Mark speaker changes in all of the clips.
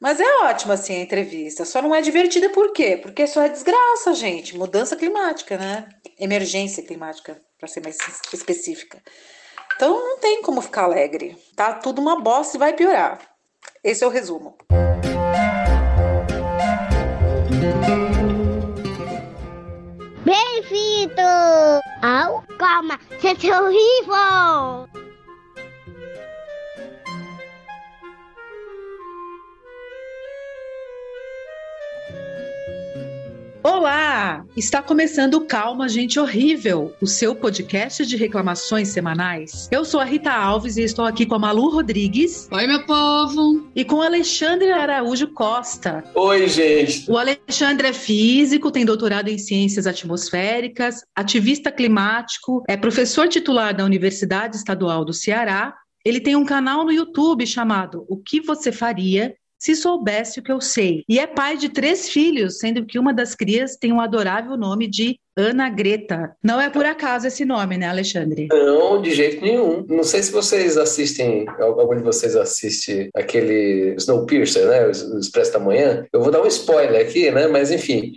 Speaker 1: Mas é ótima, assim, a entrevista. Só não é divertida por quê? Porque só é desgraça, gente. Mudança climática, né? Emergência climática, para ser mais específica. Então não tem como ficar alegre. Tá tudo uma bosta e vai piorar. Esse é o resumo.
Speaker 2: Bem-vindo ao Calma, Gente Horrível!
Speaker 3: Olá! Está começando o Calma Gente Horrível, o seu podcast de reclamações semanais. Eu sou a Rita Alves e estou aqui com a Malu Rodrigues.
Speaker 4: Oi, meu povo!
Speaker 3: E com o Alexandre Araújo Costa.
Speaker 5: Oi, gente!
Speaker 3: O Alexandre é físico, tem doutorado em ciências atmosféricas, ativista climático, é professor titular da Universidade Estadual do Ceará. Ele tem um canal no YouTube chamado O que Você Faria se soubesse o que eu sei. E é pai de três filhos, sendo que uma das crias tem um adorável nome de Ana Greta. Não é por acaso esse nome, né, Alexandre?
Speaker 5: Não, de jeito nenhum. Não sei se vocês assistem, algum de vocês assiste aquele Snowpiercer, né, o Expresso da Manhã. Eu vou dar um spoiler aqui, né, mas enfim.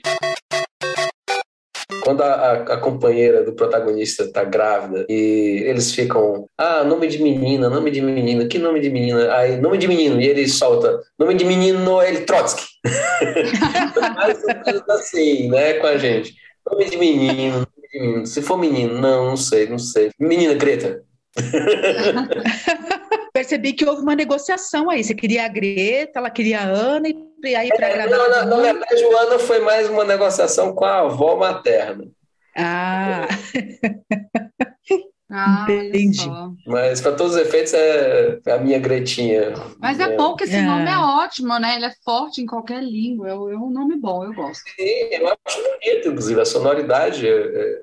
Speaker 5: Quando a, a, a companheira do protagonista está grávida e eles ficam, ah, nome de menina, nome de menina, que nome de menina? Aí, nome de menino, e ele solta, nome de menino Noel Trotsky. Mais ou menos assim, né, com a gente. Nome de menino, nome de menino. Se for menino, não, não sei, não sei. Menina Greta.
Speaker 3: Percebi que houve uma negociação aí. Você queria a Greta, ela queria a Ana, e aí para é, agradar. Não,
Speaker 5: na, na verdade, o Ana foi mais uma negociação com a avó materna.
Speaker 3: Ah!
Speaker 4: Ah, Entendi.
Speaker 5: Mas para todos os efeitos é a minha Gretinha.
Speaker 4: Mas é, é. bom que esse é. nome é ótimo, né? Ele é forte em qualquer língua. É, é um nome bom, eu gosto.
Speaker 5: Sim, eu acho bonito, inclusive. A sonoridade é, é,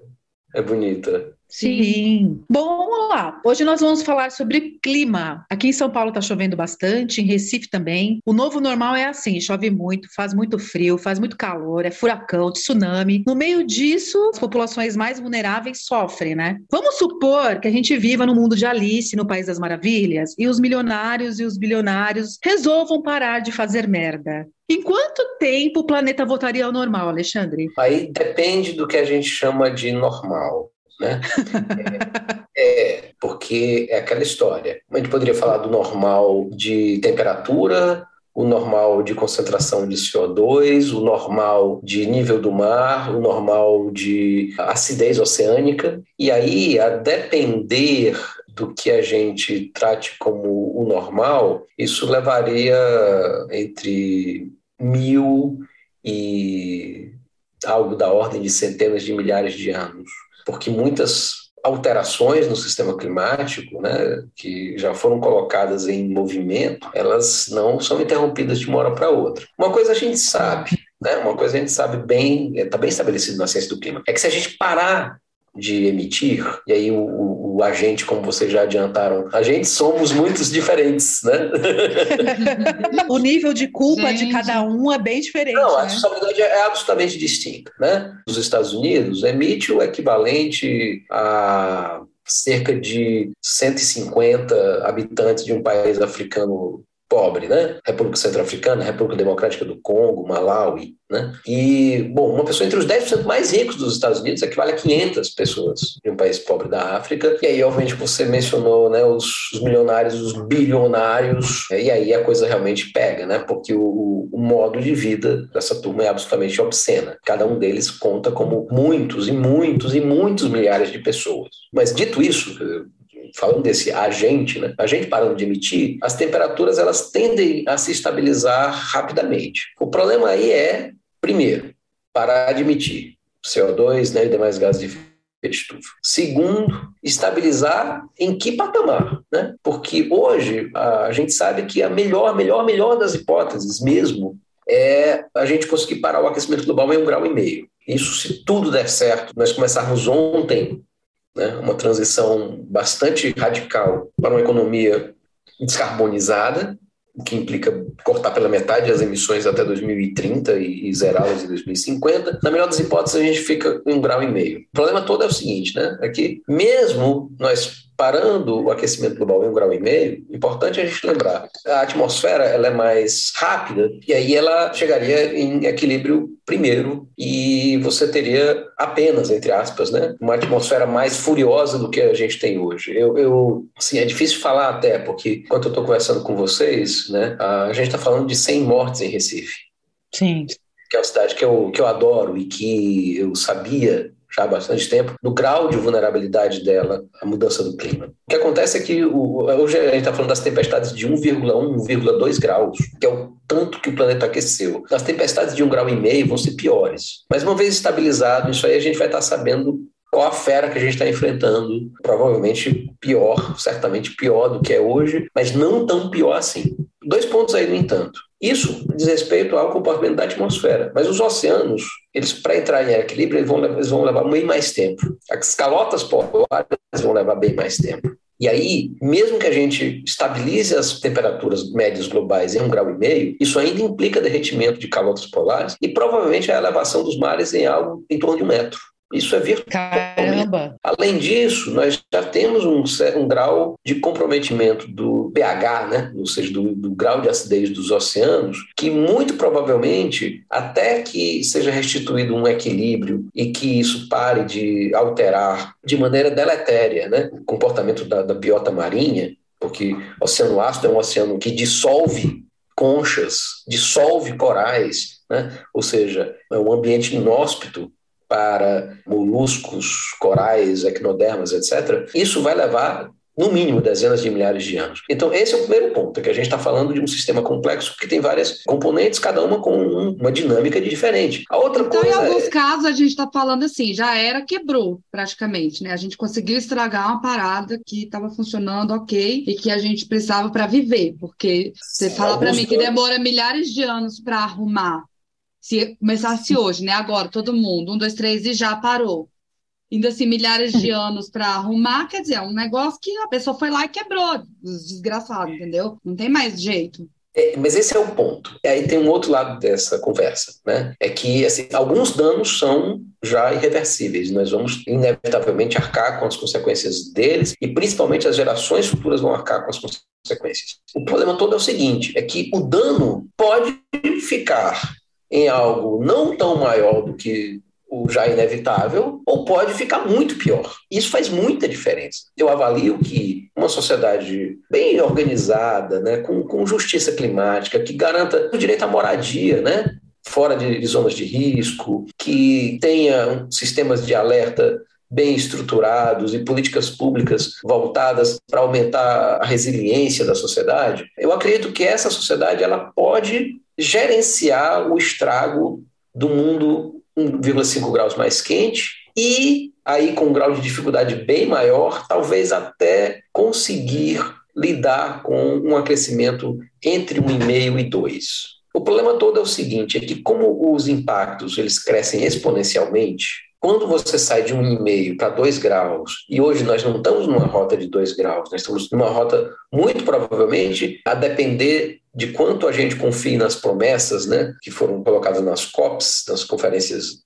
Speaker 5: é bonita.
Speaker 3: Sim. Bom, vamos lá. Hoje nós vamos falar sobre clima. Aqui em São Paulo está chovendo bastante, em Recife também. O novo normal é assim: chove muito, faz muito frio, faz muito calor, é furacão, tsunami. No meio disso, as populações mais vulneráveis sofrem, né? Vamos supor que a gente viva no mundo de Alice, no País das Maravilhas, e os milionários e os bilionários resolvam parar de fazer merda. Em quanto tempo o planeta voltaria ao normal, Alexandre?
Speaker 5: Aí depende do que a gente chama de normal né? É, é, porque é aquela história. A gente poderia falar do normal de temperatura, o normal de concentração de CO2, o normal de nível do mar, o normal de acidez oceânica. E aí, a depender do que a gente trate como o normal, isso levaria entre mil e algo da ordem de centenas de milhares de anos porque muitas alterações no sistema climático, né, que já foram colocadas em movimento, elas não são interrompidas de uma hora para outra. Uma coisa a gente sabe, né, uma coisa a gente sabe bem, está bem estabelecido na ciência do clima, é que se a gente parar de emitir, e aí o, o, o, agente, como vocês já adiantaram, a gente somos muitos diferentes, né?
Speaker 3: o nível de culpa gente. de cada um é bem diferente.
Speaker 5: Não,
Speaker 3: a
Speaker 5: né? responsabilidade é absolutamente distinta, né? Os Estados Unidos emite o equivalente a cerca de 150 habitantes de um país africano pobre, né? República Centro-Africana, República Democrática do Congo, Malawi, né? E, bom, uma pessoa entre os 10% mais ricos dos Estados Unidos equivale a 500 pessoas de um país pobre da África. E aí, obviamente, você mencionou, né, os, os milionários, os bilionários, e aí a coisa realmente pega, né? Porque o, o modo de vida dessa turma é absolutamente obscena. Cada um deles conta como muitos e muitos e muitos milhares de pessoas. Mas dito isso, falando desse agente, né, agente parando de emitir, as temperaturas elas tendem a se estabilizar rapidamente. O problema aí é, primeiro, parar de emitir CO2 né, e demais gases de efeito estufa. Segundo, estabilizar em que patamar, né? Porque hoje a gente sabe que a melhor, melhor, melhor das hipóteses mesmo é a gente conseguir parar o aquecimento global em um grau e meio. Isso, se tudo der certo, nós começarmos ontem né, uma transição bastante radical para uma economia descarbonizada, o que implica cortar pela metade as emissões até 2030 e, e zerá-las em 2050. Na melhor das hipóteses, a gente fica em um grau e meio. O problema todo é o seguinte, né? É que mesmo nós parando o aquecimento global em um grau e meio, importante a gente lembrar, a atmosfera ela é mais rápida e aí ela chegaria em equilíbrio primeiro e você teria apenas, entre aspas, né, uma atmosfera mais furiosa do que a gente tem hoje. Eu, eu assim, é difícil falar até, porque enquanto eu estou conversando com vocês, né, a gente está falando de 100 mortes em Recife.
Speaker 3: Sim.
Speaker 5: Que é uma cidade que eu, que eu adoro e que eu sabia já há bastante tempo, do grau de vulnerabilidade dela à mudança do clima. O que acontece é que o, hoje a gente está falando das tempestades de 1,1, 1,2 graus, que é o tanto que o planeta aqueceu. As tempestades de um grau e meio vão ser piores. Mas uma vez estabilizado isso aí, a gente vai estar tá sabendo qual a fera que a gente está enfrentando. Provavelmente pior, certamente pior do que é hoje, mas não tão pior assim. Dois pontos aí, no entanto. Isso diz respeito ao comportamento da atmosfera. Mas os oceanos, eles para entrar em equilíbrio, eles vão, eles vão levar bem mais tempo. As calotas polares vão levar bem mais tempo. E aí, mesmo que a gente estabilize as temperaturas médias globais em um grau e meio, isso ainda implica derretimento de calotas polares e provavelmente a elevação dos mares em algo em torno de um metro. Isso é virtual.
Speaker 3: Caramba!
Speaker 5: Além disso, nós já temos um, um grau de comprometimento do pH, né? ou seja, do, do, grau de acidez dos oceanos, que muito provavelmente, até que seja restituído um equilíbrio e que isso pare de alterar de maneira deletéria né? o comportamento da, da biota marinha, porque o oceano ácido é um oceano que dissolve conchas, dissolve corais, né? ou seja, é um ambiente inóspito para moluscos, corais, equinodermas, etc., isso vai levar no mínimo dezenas de milhares de anos. Então, esse é o primeiro ponto, é que a gente está falando de um sistema complexo que tem várias componentes, cada uma com uma dinâmica diferente. A outra
Speaker 4: então,
Speaker 5: coisa
Speaker 4: em alguns
Speaker 5: é...
Speaker 4: casos, a gente está falando assim, já era, quebrou praticamente, né? A gente conseguiu estragar uma parada que estava funcionando ok e que a gente precisava para viver, porque você fala para mim que demora milhares de anos para arrumar se começasse hoje, né? Agora, todo mundo, um, dois, três e já parou. Ainda assim, milhares de anos para arrumar, quer dizer, é um negócio que a pessoa foi lá e quebrou, desgraçado, entendeu? Não tem mais jeito.
Speaker 5: É, mas esse é o ponto. E aí tem um outro lado dessa conversa, né? É que assim, alguns danos são já irreversíveis. Nós vamos inevitavelmente arcar com as consequências deles e principalmente as gerações futuras vão arcar com as consequências. O problema todo é o seguinte: é que o dano pode ficar em algo não tão maior do que o já inevitável, ou pode ficar muito pior. Isso faz muita diferença. Eu avalio que uma sociedade bem organizada, né, com, com justiça climática, que garanta o direito à moradia, né, fora de, de zonas de risco, que tenha sistemas de alerta bem estruturados e políticas públicas voltadas para aumentar a resiliência da sociedade, eu acredito que essa sociedade ela pode gerenciar o estrago do mundo 1,5 graus mais quente e aí com um grau de dificuldade bem maior, talvez até conseguir lidar com um aquecimento entre 1,5 e 2. O problema todo é o seguinte, é que como os impactos eles crescem exponencialmente, quando você sai de 1,5 para 2 graus, e hoje nós não estamos numa rota de 2 graus, nós estamos numa rota muito provavelmente a depender de quanto a gente confia nas promessas né, que foram colocadas nas COPs, nas conferências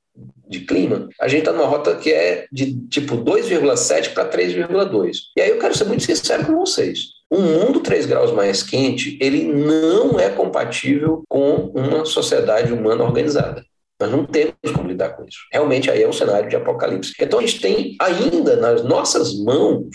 Speaker 5: de clima, a gente está numa rota que é de tipo 2,7 para 3,2. E aí eu quero ser muito sincero com vocês. Um mundo 3 graus mais quente, ele não é compatível com uma sociedade humana organizada. Nós não temos como lidar com isso. Realmente aí é um cenário de apocalipse. Então a gente tem ainda nas nossas mãos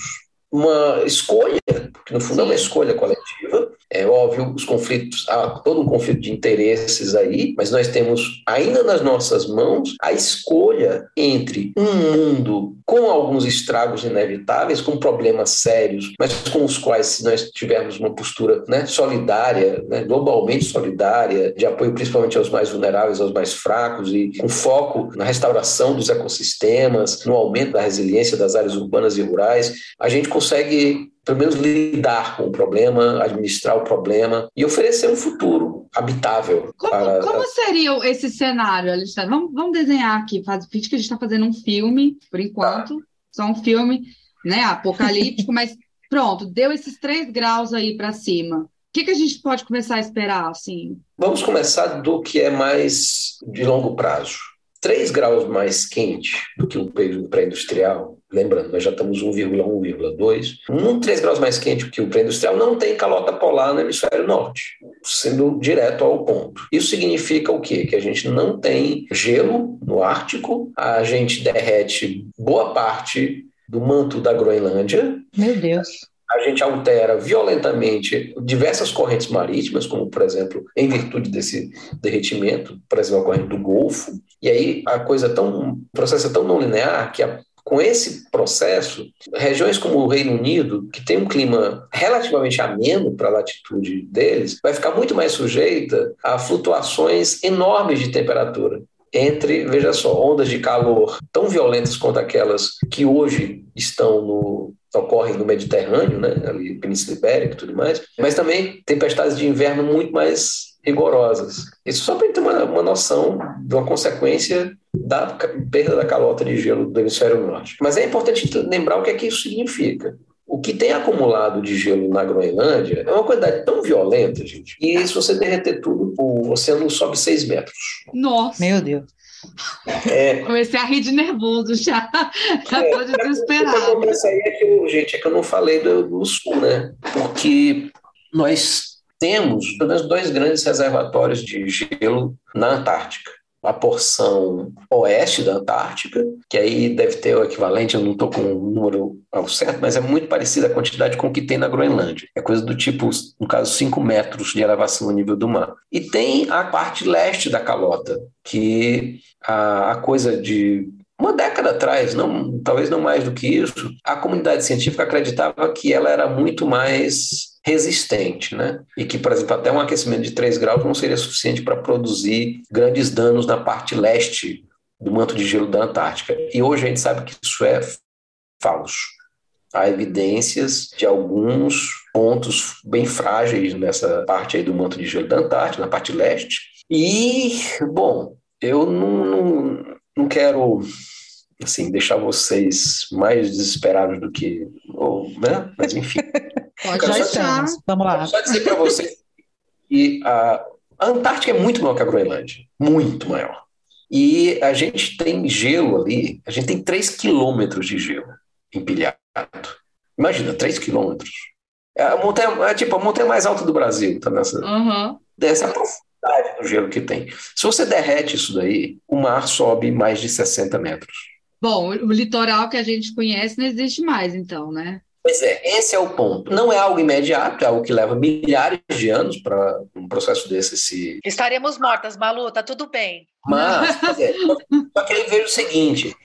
Speaker 5: uma escolha, porque no fundo é uma escolha coletiva, é óbvio, os conflitos, há todo um conflito de interesses aí, mas nós temos ainda nas nossas mãos a escolha entre um mundo com alguns estragos inevitáveis, com problemas sérios, mas com os quais, se nós tivermos uma postura né, solidária, né, globalmente solidária, de apoio principalmente aos mais vulneráveis, aos mais fracos, e com foco na restauração dos ecossistemas, no aumento da resiliência das áreas urbanas e rurais, a gente consegue pelo menos lidar com o problema, administrar o problema e oferecer um futuro habitável.
Speaker 4: Como, para... como seria esse cenário, Alexandre? Vamos, vamos desenhar aqui, faz que a gente está fazendo um filme, por enquanto, tá. só um filme né, apocalíptico, mas pronto, deu esses três graus aí para cima. O que, que a gente pode começar a esperar? Assim?
Speaker 5: Vamos começar do que é mais de longo prazo. 3 graus mais quente do que um período pré-industrial lembrando, nós já estamos 1,1, 1,2. Um 3 graus mais quente que o pré-industrial não tem calota polar no hemisfério norte, sendo direto ao ponto. Isso significa o quê? Que a gente não tem gelo no Ártico, a gente derrete boa parte do manto da Groenlândia.
Speaker 3: Meu Deus
Speaker 5: a gente altera violentamente diversas correntes marítimas, como, por exemplo, em virtude desse derretimento, por exemplo, a corrente do Golfo. E aí a coisa é tão, o processo é tão não linear que a, com esse processo, regiões como o Reino Unido, que tem um clima relativamente ameno para a latitude deles, vai ficar muito mais sujeita a flutuações enormes de temperatura entre, veja só, ondas de calor tão violentas quanto aquelas que hoje estão no, ocorrem no Mediterrâneo, né, ali Península Ibérica e tudo mais, mas também tempestades de inverno muito mais rigorosas. Isso só para ter uma, uma noção de uma consequência da perda da calota de gelo do hemisfério norte. Mas é importante lembrar o que é que isso significa. O que tem acumulado de gelo na Groenlândia é uma quantidade tão violenta, gente, e se você derreter tudo, o oceano sobe 6 metros.
Speaker 4: Nossa!
Speaker 3: Meu Deus!
Speaker 4: É, Comecei a rir de nervoso já. Já estou é, desesperado. O que
Speaker 5: acontece aí é que, gente, é que eu não falei do, do sul, né? Porque nós temos pelo menos dois grandes reservatórios de gelo na Antártica a porção oeste da Antártica, que aí deve ter o equivalente, eu não estou com o número ao certo, mas é muito parecida a quantidade com o que tem na Groenlândia. É coisa do tipo, no caso, 5 metros de elevação no nível do mar. E tem a parte leste da calota, que a, a coisa de uma década atrás, não, talvez não mais do que isso, a comunidade científica acreditava que ela era muito mais resistente, né? E que, por exemplo, até um aquecimento de 3 graus não seria suficiente para produzir grandes danos na parte leste do manto de gelo da Antártica. E hoje a gente sabe que isso é falso. Há evidências de alguns pontos bem frágeis nessa parte aí do manto de gelo da Antártica, na parte leste. E, bom, eu não, não, não quero assim, deixar vocês mais desesperados do que. Ou, né? Mas enfim.
Speaker 3: Pode já estamos. Vamos lá.
Speaker 5: Só dizer para você que a, a Antártica é muito maior que a Groenlândia. Muito maior. E a gente tem gelo ali, a gente tem 3 quilômetros de gelo empilhado. Imagina, 3 quilômetros. É a montanha, é tipo a montanha mais alta do Brasil, tá nessa,
Speaker 4: uhum.
Speaker 5: dessa profundidade do gelo que tem. Se você derrete isso daí, o mar sobe mais de 60 metros.
Speaker 4: Bom, o litoral que a gente conhece não existe mais, então, né?
Speaker 5: Pois é, esse é o ponto. Não é algo imediato, é algo que leva milhares de anos para um processo desse se.
Speaker 1: Estaremos mortas, Malu, tá tudo bem.
Speaker 5: Mas, é, só que eu vejo o seguinte: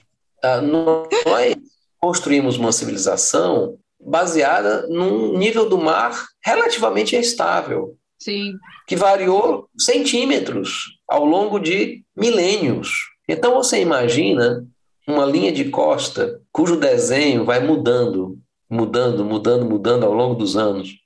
Speaker 5: uh, nós construímos uma civilização baseada num nível do mar relativamente estável.
Speaker 4: Sim.
Speaker 5: Que variou centímetros ao longo de milênios. Então você imagina uma linha de costa cujo desenho vai mudando mudando, mudando, mudando ao longo dos anos,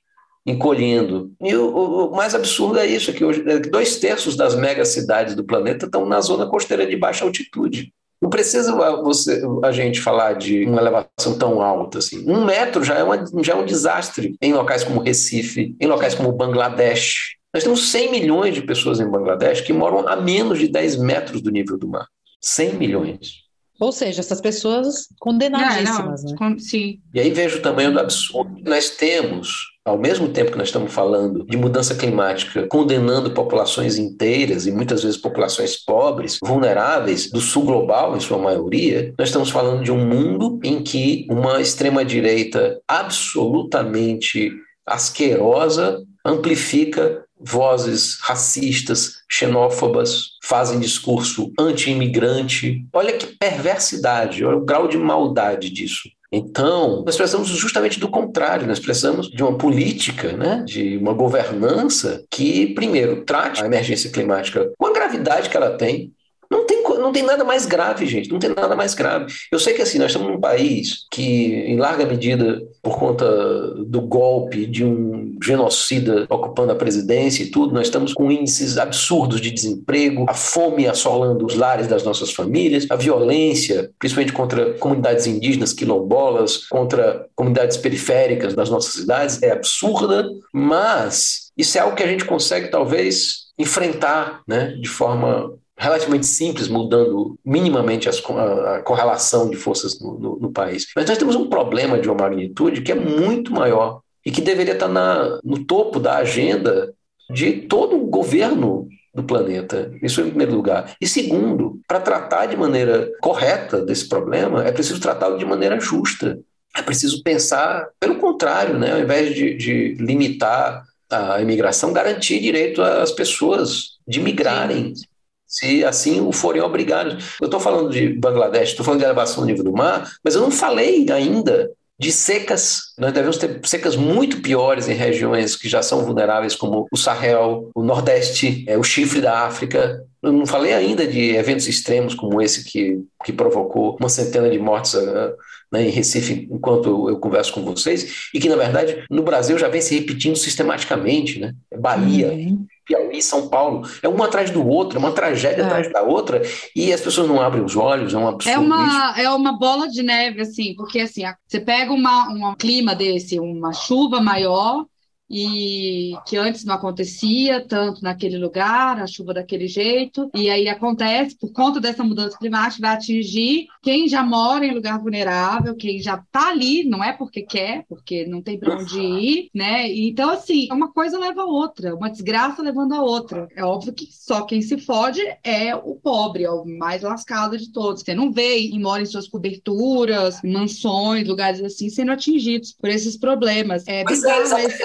Speaker 5: encolhendo. E o, o mais absurdo é isso, que hoje é dois terços das megacidades do planeta estão na zona costeira de baixa altitude. Não precisa você, a gente falar de uma elevação tão alta assim. Um metro já é, uma, já é um desastre em locais como Recife, em locais como Bangladesh. Nós temos 100 milhões de pessoas em Bangladesh que moram a menos de 10 metros do nível do mar. 100 milhões.
Speaker 3: Ou seja, essas pessoas condenadíssimas.
Speaker 4: Não, não,
Speaker 3: né?
Speaker 4: Sim.
Speaker 5: E aí vejo o tamanho do absurdo. Nós temos, ao mesmo tempo que nós estamos falando de mudança climática, condenando populações inteiras e muitas vezes populações pobres, vulneráveis do sul global, em sua maioria, nós estamos falando de um mundo em que uma extrema-direita absolutamente asquerosa amplifica vozes racistas, xenófobas, fazem discurso anti-imigrante. Olha que perversidade, olha o grau de maldade disso. Então, nós precisamos justamente do contrário, nós precisamos de uma política, né, de uma governança que, primeiro, trate a emergência climática com a gravidade que ela tem, não tem, não tem nada mais grave, gente. Não tem nada mais grave. Eu sei que assim, nós estamos num país que, em larga medida, por conta do golpe de um genocida ocupando a presidência e tudo, nós estamos com índices absurdos de desemprego, a fome assolando os lares das nossas famílias, a violência, principalmente contra comunidades indígenas, quilombolas, contra comunidades periféricas das nossas cidades, é absurda, mas isso é algo que a gente consegue talvez enfrentar né, de forma relativamente simples, mudando minimamente as, a, correlação de forças no, no, no, país. Mas nós temos um problema de uma magnitude que é muito maior e que deveria estar na, no topo da agenda de todo o governo do planeta. Isso em primeiro lugar. E segundo, para tratar de maneira correta desse problema, é preciso tratá-lo de maneira justa. É preciso pensar, pelo contrário, né? ao invés de, de limitar a imigração, garantir direito às pessoas de migrarem. Se assim o forem obrigados. Eu estou falando de Bangladesh, estou falando de elevação do nível do mar, mas eu não falei ainda de secas. Nós devemos ter secas muito piores em regiões que já são vulneráveis, como o Sahel, o Nordeste, é, o chifre da África. Eu não falei ainda de eventos extremos como esse que, que provocou uma centena de mortes uh, né, em Recife, enquanto eu, converso com vocês, e que, na verdade, no Brasil já vem se repetindo sistematicamente. Né? Bahia, uhum. Piauí, São Paulo. É uma atrás do outro, é uma tragédia é. atrás da outra, e as pessoas não abrem os olhos, é um absurdo.
Speaker 4: É uma, é uma bola de neve, assim, porque assim, você pega uma, um clima desse, uma chuva maior, e que antes não acontecia tanto naquele lugar, a chuva daquele jeito, e aí acontece, por conta dessa mudança climática, vai atingir quem já mora em lugar vulnerável, quem já está ali, não é porque quer, porque não tem para onde ir, né? Então, assim, uma coisa leva a outra, uma desgraça levando a outra. É óbvio que só quem se fode é o pobre, é o mais lascado de todos. Você não vê e mora em suas coberturas, mansões, lugares assim, sendo atingidos por esses problemas. É bizarro.
Speaker 5: Mas,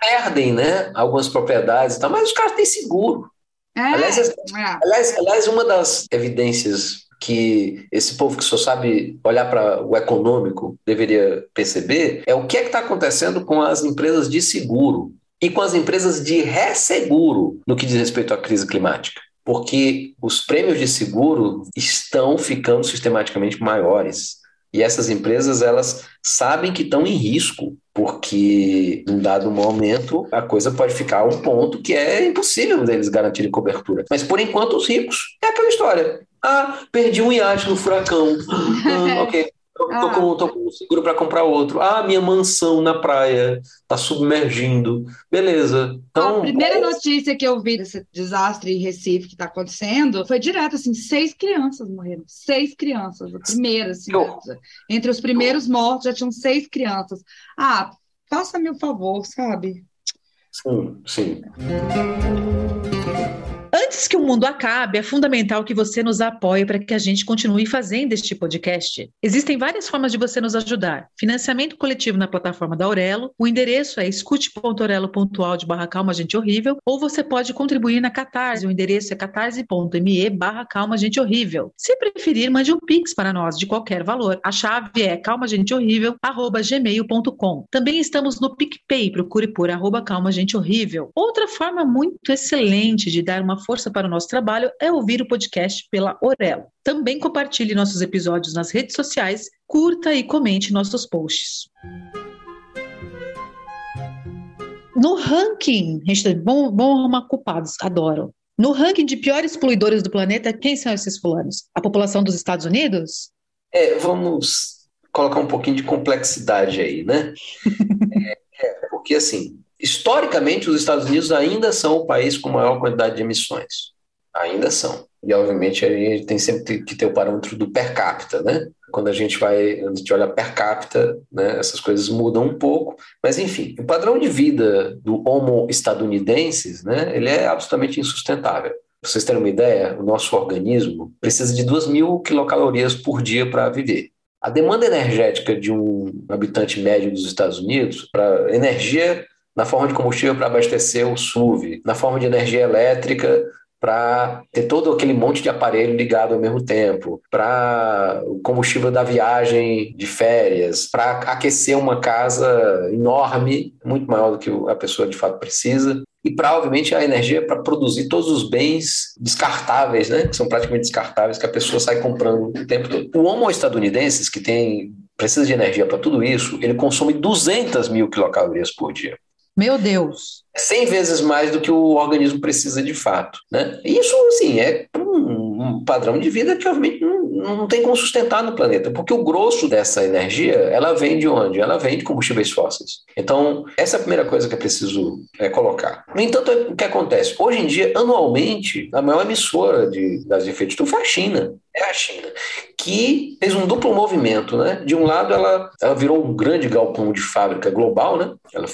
Speaker 5: perdem né, algumas propriedades e tal, mas os caras têm seguro. É, aliás, é. aliás, aliás, uma das evidências que esse povo que só sabe olhar para o econômico deveria perceber é o que é que está acontecendo com as empresas de seguro e com as empresas de resseguro no que diz respeito à crise climática. Porque os prêmios de seguro estão ficando sistematicamente maiores. E essas empresas, elas sabem que estão em risco, porque em um dado momento a coisa pode ficar a um ponto que é impossível deles garantirem cobertura. Mas por enquanto os ricos é aquela história. Ah, perdi um iate no furacão. Ah, ok. Tô, ah. com, tô com seguro para comprar outro. Ah, minha mansão na praia está submergindo. Beleza. Então,
Speaker 4: a primeira notícia que eu vi desse desastre em Recife que está acontecendo foi direto, assim, seis crianças morreram. Seis crianças. A primeira, assim, entre os primeiros mortos já tinham seis crianças. Ah, faça-me o um favor, sabe?
Speaker 5: Sim, sim.
Speaker 3: Antes que o mundo acabe, é fundamental que você nos apoie para que a gente continue fazendo este podcast. Existem várias formas de você nos ajudar. Financiamento coletivo na plataforma da Aurelo, o endereço é escute.orelo.audio barra calma gente horrível, ou você pode contribuir na Catarse, o endereço é catarse.me barra calma gente horrível. Se preferir, mande um pix para nós de qualquer valor. A chave é calmagentehorrível arroba gmail.com. Também estamos no PicPay, procure por arroba calma gente horrível. Outra forma muito excelente de dar uma força para o nosso trabalho é ouvir o podcast pela Orelo. Também compartilhe nossos episódios nas redes sociais, curta e comente nossos posts. No ranking, gente, bom, bom arrumar culpados, adoro. No ranking de piores poluidores do planeta, quem são esses fulanos? A população dos Estados Unidos?
Speaker 5: É, vamos colocar um pouquinho de complexidade aí, né? é, é, porque assim, historicamente, os Estados Unidos ainda são o país com maior quantidade de emissões. Ainda são. E, obviamente, a gente tem sempre que ter o parâmetro do per capita, né? Quando a gente vai, a gente olha per capita, né, essas coisas mudam um pouco, mas enfim, o padrão de vida do homo estadunidenses, né, ele é absolutamente insustentável. Para vocês terem uma ideia, o nosso organismo precisa de 2 mil quilocalorias por dia para viver. A demanda energética de um habitante médio dos Estados Unidos, para energia na forma de combustível para abastecer o SUV, na forma de energia elétrica para ter todo aquele monte de aparelho ligado ao mesmo tempo, para o combustível da viagem de férias, para aquecer uma casa enorme, muito maior do que a pessoa de fato precisa, e para, obviamente, a energia para produzir todos os bens descartáveis, né, que são praticamente descartáveis, que a pessoa sai comprando o tempo todo. O homo estadunidenses, que tem precisa de energia para tudo isso, ele consome 200 mil quilocalorias por dia.
Speaker 3: Meu Deus.
Speaker 5: 100 vezes mais do que o organismo precisa de fato. Né? Isso, assim, é um, padrão de vida que, obviamente, não, não tem como sustentar no planeta, porque o grosso dessa energia, ela vem de onde? Ela vem de combustíveis fósseis. Então, essa é a primeira coisa que é preciso é, colocar. No entanto, o que acontece? Hoje em dia, anualmente, a maior emissora de gases de efeito estufa é a China. É a China, que fez um duplo movimento, né? De um lado, ela, ela virou um grande galpão de fábrica global, né? Ela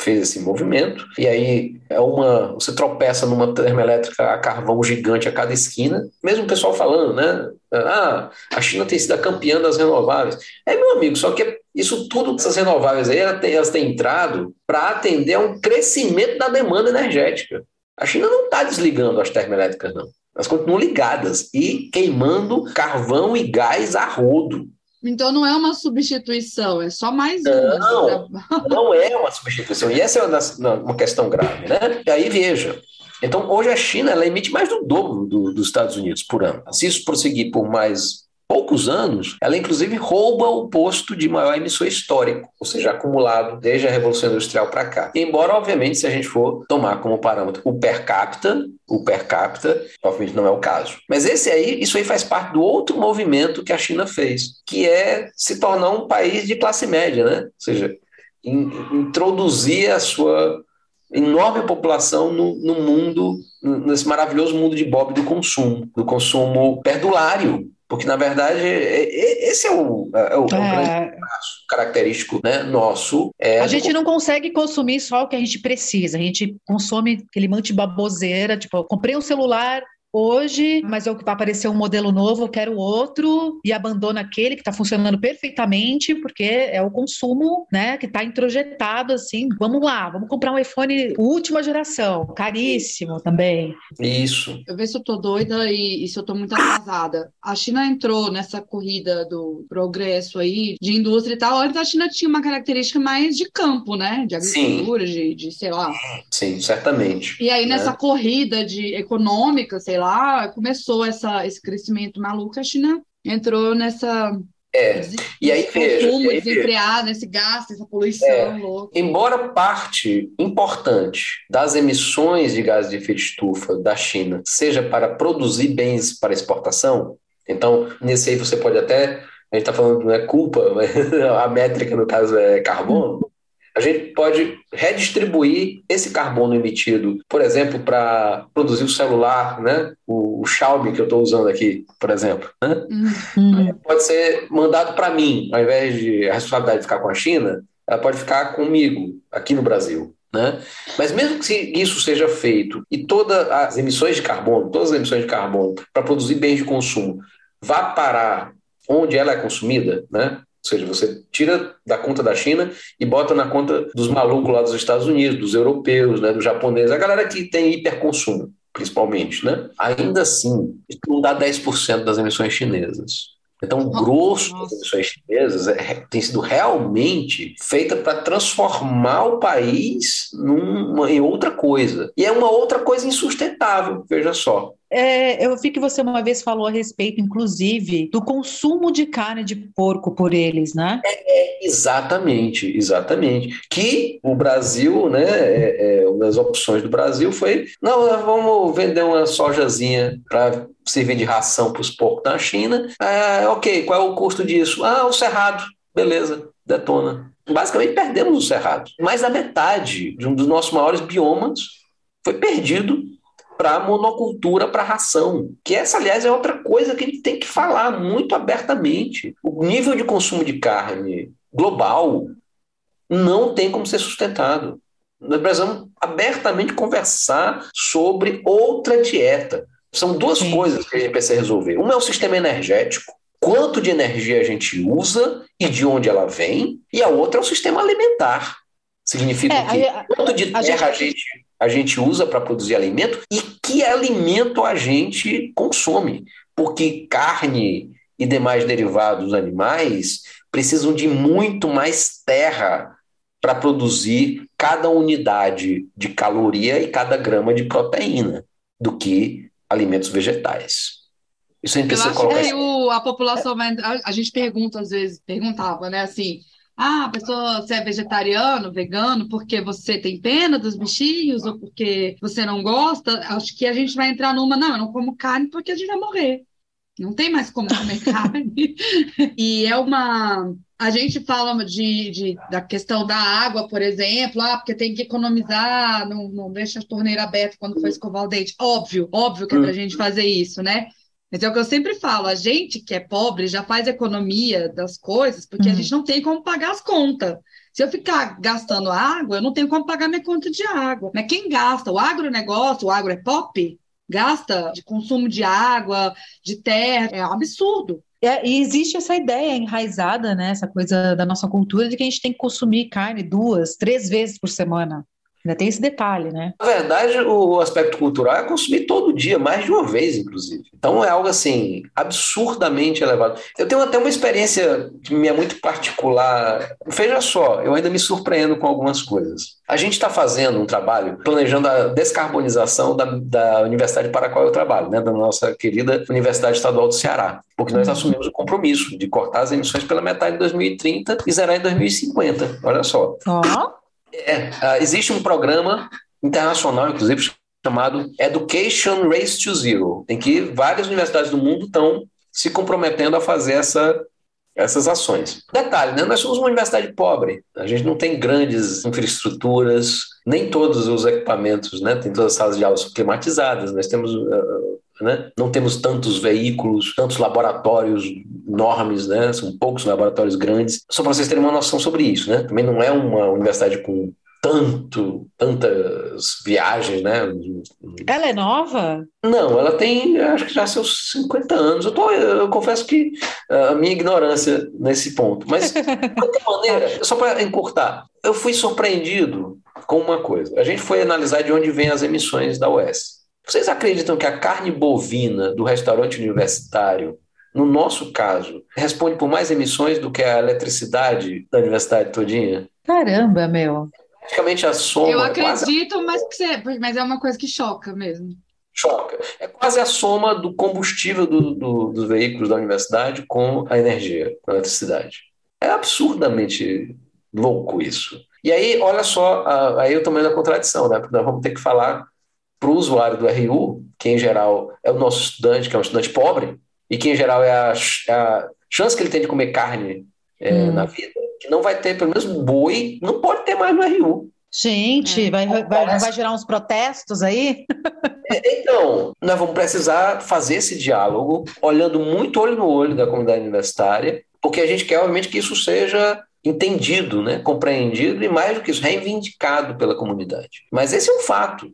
Speaker 5: fez esse movimento, e aí é uma. Você tropeça numa termoelétrica a carvão gigante a cada esquina, mesmo o pessoal falando, né? Ah, a China tem sido a campeã das renováveis. É, meu amigo, só que isso tudo, essas renováveis aí, elas têm, elas têm entrado para atender a um crescimento da demanda energética. A China não está desligando as termoelétricas, não. Elas continuam ligadas e queimando carvão e gás a rodo.
Speaker 4: Então não é uma substituição, é só mais
Speaker 5: uma. Não, não é uma substituição. E essa é uma, uma questão grave, né? E aí veja. Então, hoje a China ela emite mais do dobro do, dos Estados Unidos por ano. Se isso prosseguir por mais poucos anos, ela inclusive rouba o posto de maior emissor histórico, ou seja, acumulado desde a Revolução Industrial para cá. Embora, obviamente, se a gente for tomar como parâmetro o per capita, o per capita, obviamente não é o caso. Mas esse aí, isso aí faz parte do outro movimento que a China fez, que é se tornar um país de classe média, né? Ou seja, in, introduzir a sua enorme população no, no mundo, nesse maravilhoso mundo de Bob do consumo, do consumo perdulário, porque, na verdade, é, é, esse é o, é o, é. grande passo característico né, nosso.
Speaker 3: É a gente não consegue consumir só o que a gente precisa. A gente consome aquele monte de baboseira. Tipo, eu comprei um celular, hoje, mas eu vai aparecer um modelo novo, eu quero outro e abandono aquele que está funcionando perfeitamente, porque é o consumo, né, que está introjetado assim. Vamos lá, vamos comprar um iPhone última geração, caríssimo também.
Speaker 5: Isso.
Speaker 4: Eu vejo se eu tô doida e, e se eu tô muito atrasada. A China entrou nessa corrida do progresso aí de indústria e tal. Antes a China tinha uma característica mais de campo, né, de agricultura, de, de, sei lá.
Speaker 5: Sim, certamente.
Speaker 4: E aí nessa né? corrida de econômica, sei lá, começou essa, esse crescimento maluco, a China entrou nessa.
Speaker 5: É, e aí veja,
Speaker 4: consumo desenfreado, nesse gasto, essa poluição é, louca.
Speaker 5: Embora parte importante das emissões de gases de efeito estufa da China seja para produzir bens para exportação, então nesse aí você pode até, a gente está falando não é culpa, mas a métrica no caso é carbono, a gente pode redistribuir esse carbono emitido, por exemplo, para produzir o celular, né? o, o Xiaomi que eu estou usando aqui, por exemplo. Né? Uhum. Pode ser mandado para mim, ao invés de a responsabilidade ficar com a China, ela pode ficar comigo, aqui no Brasil. Né? Mas mesmo que isso seja feito e todas as emissões de carbono, todas as emissões de carbono para produzir bens de consumo vá parar onde ela é consumida, né? Ou seja, você tira da conta da China e bota na conta dos malucos lá dos Estados Unidos, dos europeus, né, dos japoneses, a galera que tem hiperconsumo, principalmente, né? Ainda assim, isso não dá 10% das emissões chinesas. Então, o grosso das emissões chinesas é, tem sido realmente feita para transformar o país numa, em outra coisa. E é uma outra coisa insustentável, veja só.
Speaker 3: É, eu vi que você uma vez falou a respeito, inclusive, do consumo de carne de porco por eles, né?
Speaker 5: É, exatamente, exatamente. Que o Brasil, né, é, é, uma das opções do Brasil foi, não, vamos vender uma sojazinha para servir de ração para os porcos da China. É, ok, qual é o custo disso? Ah, o cerrado, beleza, detona. Basicamente perdemos o cerrado. Mais da metade de um dos nossos maiores biomas foi perdido para monocultura, para ração. Que essa, aliás, é outra coisa que a gente tem que falar muito abertamente. O nível de consumo de carne global não tem como ser sustentado. Nós precisamos abertamente conversar sobre outra dieta. São duas Sim. coisas que a gente precisa resolver. Uma é o sistema energético, quanto de energia a gente usa e de onde ela vem, e a outra é o sistema alimentar. Significa é, que a, quanto de terra a gente, a gente a gente usa para produzir alimento e que alimento a gente consome. Porque carne e demais derivados animais precisam de muito mais terra para produzir cada unidade de caloria e cada grama de proteína do que alimentos vegetais.
Speaker 4: Isso a gente precisa colocar. Que a população a gente pergunta, às vezes, perguntava, né, assim ah, a pessoa, você é vegetariano, vegano, porque você tem pena dos bichinhos ou porque você não gosta. Acho que a gente vai entrar numa, não, eu não como carne porque a gente vai morrer. Não tem mais como comer carne. e é uma. A gente fala de, de, da questão da água, por exemplo, ah, porque tem que economizar, não, não deixa a torneira aberta quando for escovar o dente. Óbvio, óbvio que é para a gente fazer isso, né? Mas é o que eu sempre falo, a gente que é pobre já faz economia das coisas porque a gente não tem como pagar as contas. Se eu ficar gastando água, eu não tenho como pagar minha conta de água. Mas quem gasta? O agronegócio, o agro é pop, gasta de consumo de água, de terra, é um absurdo.
Speaker 3: É, e existe essa ideia enraizada, né, essa coisa da nossa cultura de que a gente tem que consumir carne duas, três vezes por semana. Ainda tem esse detalhe, né?
Speaker 5: Na verdade, o aspecto cultural é consumir todo dia, mais de uma vez, inclusive. Então é algo assim, absurdamente elevado. Eu tenho até uma experiência que me é muito particular. Veja só, eu ainda me surpreendo com algumas coisas. A gente está fazendo um trabalho planejando a descarbonização da, da universidade para a qual eu trabalho, né, da nossa querida Universidade Estadual do Ceará, porque nós assumimos o compromisso de cortar as emissões pela metade em 2030 e zerar em 2050. Olha só.
Speaker 3: Ó.
Speaker 5: É, uh, existe um programa internacional, inclusive, chamado Education Race to Zero, em que várias universidades do mundo estão se comprometendo a fazer essa, essas ações. Detalhe, né? nós somos uma universidade pobre, a gente não tem grandes infraestruturas, nem todos os equipamentos, né? tem todas as salas de aula climatizadas, nós temos... Uh, né? Não temos tantos veículos, tantos laboratórios enormes, né? São poucos laboratórios grandes. Só para vocês terem uma noção sobre isso, né? Também não é uma universidade com tanto, tantas viagens, né?
Speaker 3: Ela é nova?
Speaker 5: Não, ela tem, acho que já seus 50 anos. Eu, tô, eu confesso que a minha ignorância nesse ponto. Mas, de qualquer maneira, só para encurtar, eu fui surpreendido com uma coisa. A gente foi analisar de onde vêm as emissões da UES. Vocês acreditam que a carne bovina do restaurante universitário, no nosso caso, responde por mais emissões do que a eletricidade da universidade todinha?
Speaker 3: Caramba, meu.
Speaker 5: Praticamente a soma.
Speaker 4: Eu acredito, quase... mas, mas é uma coisa que choca mesmo.
Speaker 5: Choca. É quase a soma do combustível do, do, dos veículos da universidade com a energia, com a eletricidade. É absurdamente louco isso. E aí, olha só, aí o tamanho da contradição, né? Porque nós vamos ter que falar para o usuário do RU, que em geral é o nosso estudante, que é um estudante pobre, e que em geral é a, é a chance que ele tem de comer carne é, hum. na vida, que não vai ter, pelo menos boi, não pode ter mais no RU.
Speaker 3: Gente, é. vai, vai, vai gerar uns protestos aí?
Speaker 5: É, então, nós vamos precisar fazer esse diálogo, olhando muito olho no olho da comunidade universitária, porque a gente quer, obviamente, que isso seja entendido, né, compreendido e, mais do que isso, reivindicado pela comunidade. Mas esse é um fato.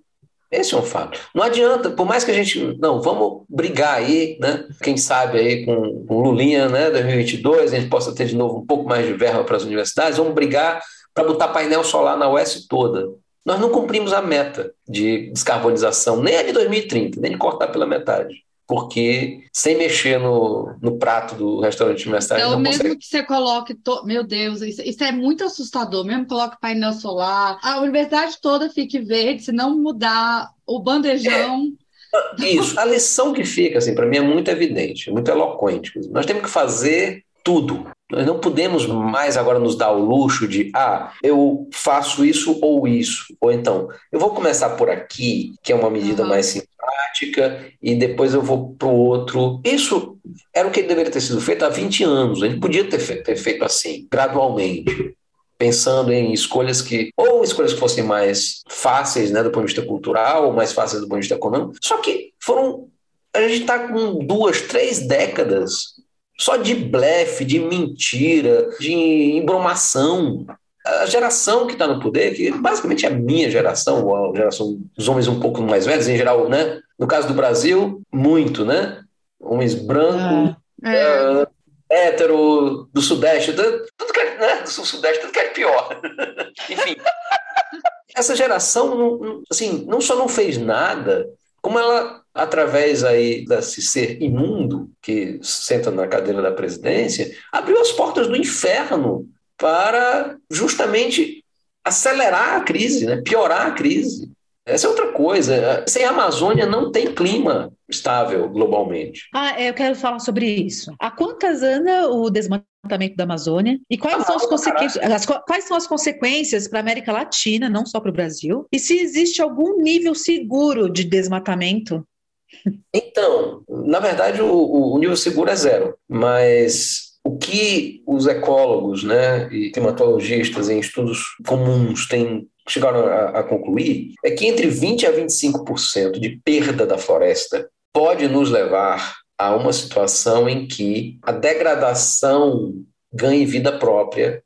Speaker 5: Esse é um fato. Não adianta, por mais que a gente. Não, vamos brigar aí, né? Quem sabe aí com, Lulinha, né? 2022, a gente possa ter de novo um pouco mais de verba para as universidades, vamos brigar para botar painel solar na UES toda. Nós não cumprimos a meta de descarbonização, nem a de 2030, nem de cortar pela metade porque sem mexer no, no prato do restaurante universitário.
Speaker 4: Então, mesmo consegue. que você coloque. To... Meu Deus, isso, isso, é muito assustador. Mesmo que coloque painel solar, a universidade toda fique verde, se não mudar o bandejão.
Speaker 5: É. Isso, a lição que fica, assim, para mim é muito evidente, muito eloquente. Nós temos que fazer tudo. Nós não podemos mais agora nos dar o luxo de, ah, eu faço isso ou isso. Ou então, eu vou começar por aqui, que é uma medida uhum. mais simpática, e depois eu vou para o outro. Isso era o que deveria ter sido feito há 20 anos. A gente podia ter feito, ter feito assim, gradualmente pensando em escolhas que, ou escolhas que fossem mais fáceis, né, do ponto de vista cultural, ou mais fáceis do ponto de vista econômico, só que foram, a gente está com duas, três décadas só de blefe, de mentira, de embromação. A geração que está no poder, que basicamente é a minha geração, a geração dos homens um pouco mais velhos, em geral, né? No caso do Brasil, muito, né? Homens brancos, é. uh, hétero, do Sudeste, tudo que é, né? do Sul-Sudeste, tudo que é pior. Enfim. Essa geração, assim, não só não fez nada, como ela, através aí desse ser imundo que senta na cadeira da presidência, abriu as portas do inferno para justamente acelerar a crise, né? piorar a crise. Essa é outra coisa. Sem a Amazônia não tem clima estável globalmente.
Speaker 3: Ah, é, eu quero falar sobre isso. Há quantas anda o desmatamento da Amazônia? E quais, ah, são, as consequências, as, quais são as consequências para a América Latina, não só para o Brasil? E se existe algum nível seguro de desmatamento
Speaker 5: Então, na verdade, o, o nível seguro é zero, mas o que os ecólogos né, e climatologistas em estudos comuns têm chegaram a, a concluir é que entre 20% a 25% de perda da floresta pode nos levar a uma situação em que a degradação ganhe vida própria,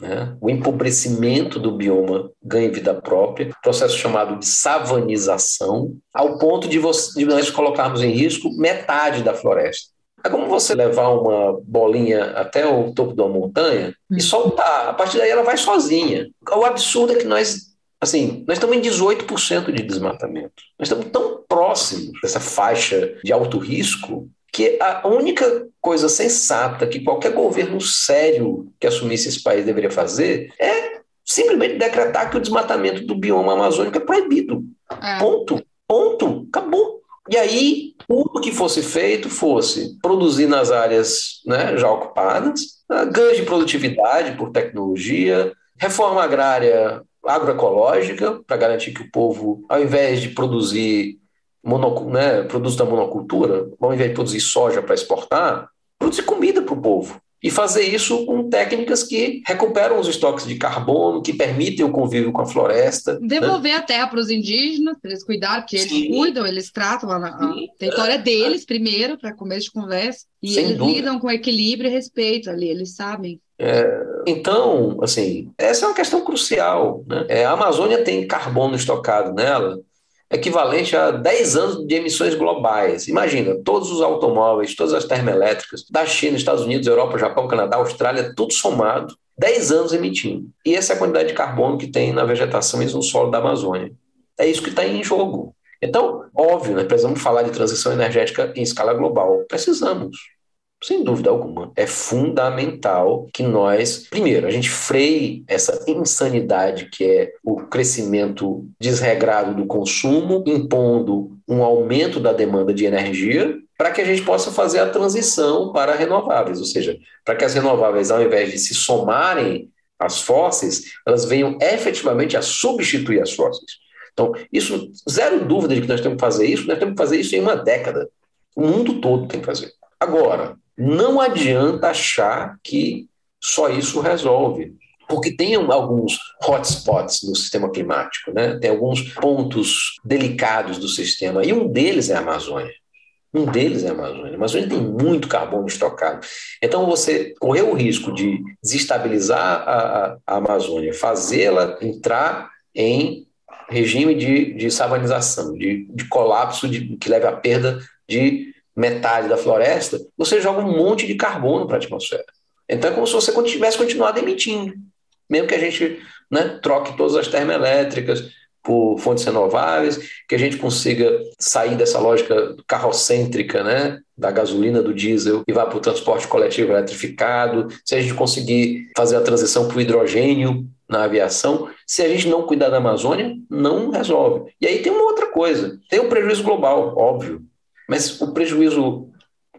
Speaker 5: né? o empobrecimento do bioma ganhe vida própria, processo chamado de savanização, ao ponto de, você, de nós colocarmos em risco metade da floresta. É como você levar uma bolinha até o topo de uma montanha e hum. soltar. A partir daí ela vai sozinha. O absurdo é que nós, assim, nós estamos em 18% de desmatamento. Nós estamos tão próximos dessa faixa de alto risco que a única coisa sensata que qualquer governo sério que assumisse esse país deveria fazer é simplesmente decretar que o desmatamento do bioma amazônico é proibido. É. Ponto. Ponto. Acabou. E aí, tudo que fosse feito fosse produzir nas áreas né, já ocupadas, né, ganho de produtividade por tecnologia, reforma agrária agroecológica, para garantir que o povo, ao invés de produzir mono, né, produto da monocultura, ao invés de produzir soja para exportar, produzir comida para o povo. E fazer isso com técnicas que recuperam os estoques de carbono, que permitem o convívio com a floresta.
Speaker 4: Né? Devolver né? a terra para os indígenas, para eles cuidarem, porque eles Sim. cuidam, eles tratam a, a território deles primeiro, para começo de conversa, e Sem eles dúvida. lidam com equilíbrio e respeito ali, eles sabem.
Speaker 5: É, então, assim, essa é uma questão crucial. Né? É, a Amazônia tem carbono estocado nela equivalente a 10 anos de emissões globais. Imagina, todos os automóveis, todas as termoelétricas, da China, Estados Unidos, Europa, Japão, Canadá, Austrália, tudo somado, 10 anos emitindo. E essa é a quantidade de carbono que tem na vegetação e no solo da Amazônia. É isso que está em jogo. Então, óbvio, né, precisamos falar de transição energética em escala global. Precisamos. Sem dúvida alguma. É fundamental que nós, primeiro, a gente freie essa insanidade que é o crescimento desregrado do consumo, impondo um aumento da demanda de energia, para que a gente possa fazer a transição para renováveis, ou seja, para que as renováveis, ao invés de se somarem às fósseis, elas venham efetivamente a substituir as fósseis. Então, isso, zero dúvida de que nós temos que fazer isso, nós temos que fazer isso em uma década. O mundo todo tem que fazer. Agora, não adianta achar que só isso resolve, porque tem alguns hotspots no sistema climático, né? tem alguns pontos delicados do sistema, e um deles é a Amazônia. Um deles é a Amazônia. A Amazônia tem muito carbono estocado. Então, você correu o risco de desestabilizar a, a Amazônia, fazê-la entrar em regime de, de savanização, de, de colapso, de, que leve à perda de metade da floresta, você joga um monte de carbono para a atmosfera. Então é como se você tivesse continuado emitindo. Mesmo que a gente né, troque todas as termoelétricas por fontes renováveis, que a gente consiga sair dessa lógica carrocêntrica, né, da gasolina, do diesel, e vá para o transporte coletivo eletrificado, se a gente conseguir fazer a transição para o hidrogênio na aviação, se a gente não cuidar da Amazônia, não resolve. E aí tem uma outra coisa, tem um prejuízo global, óbvio. Mas o prejuízo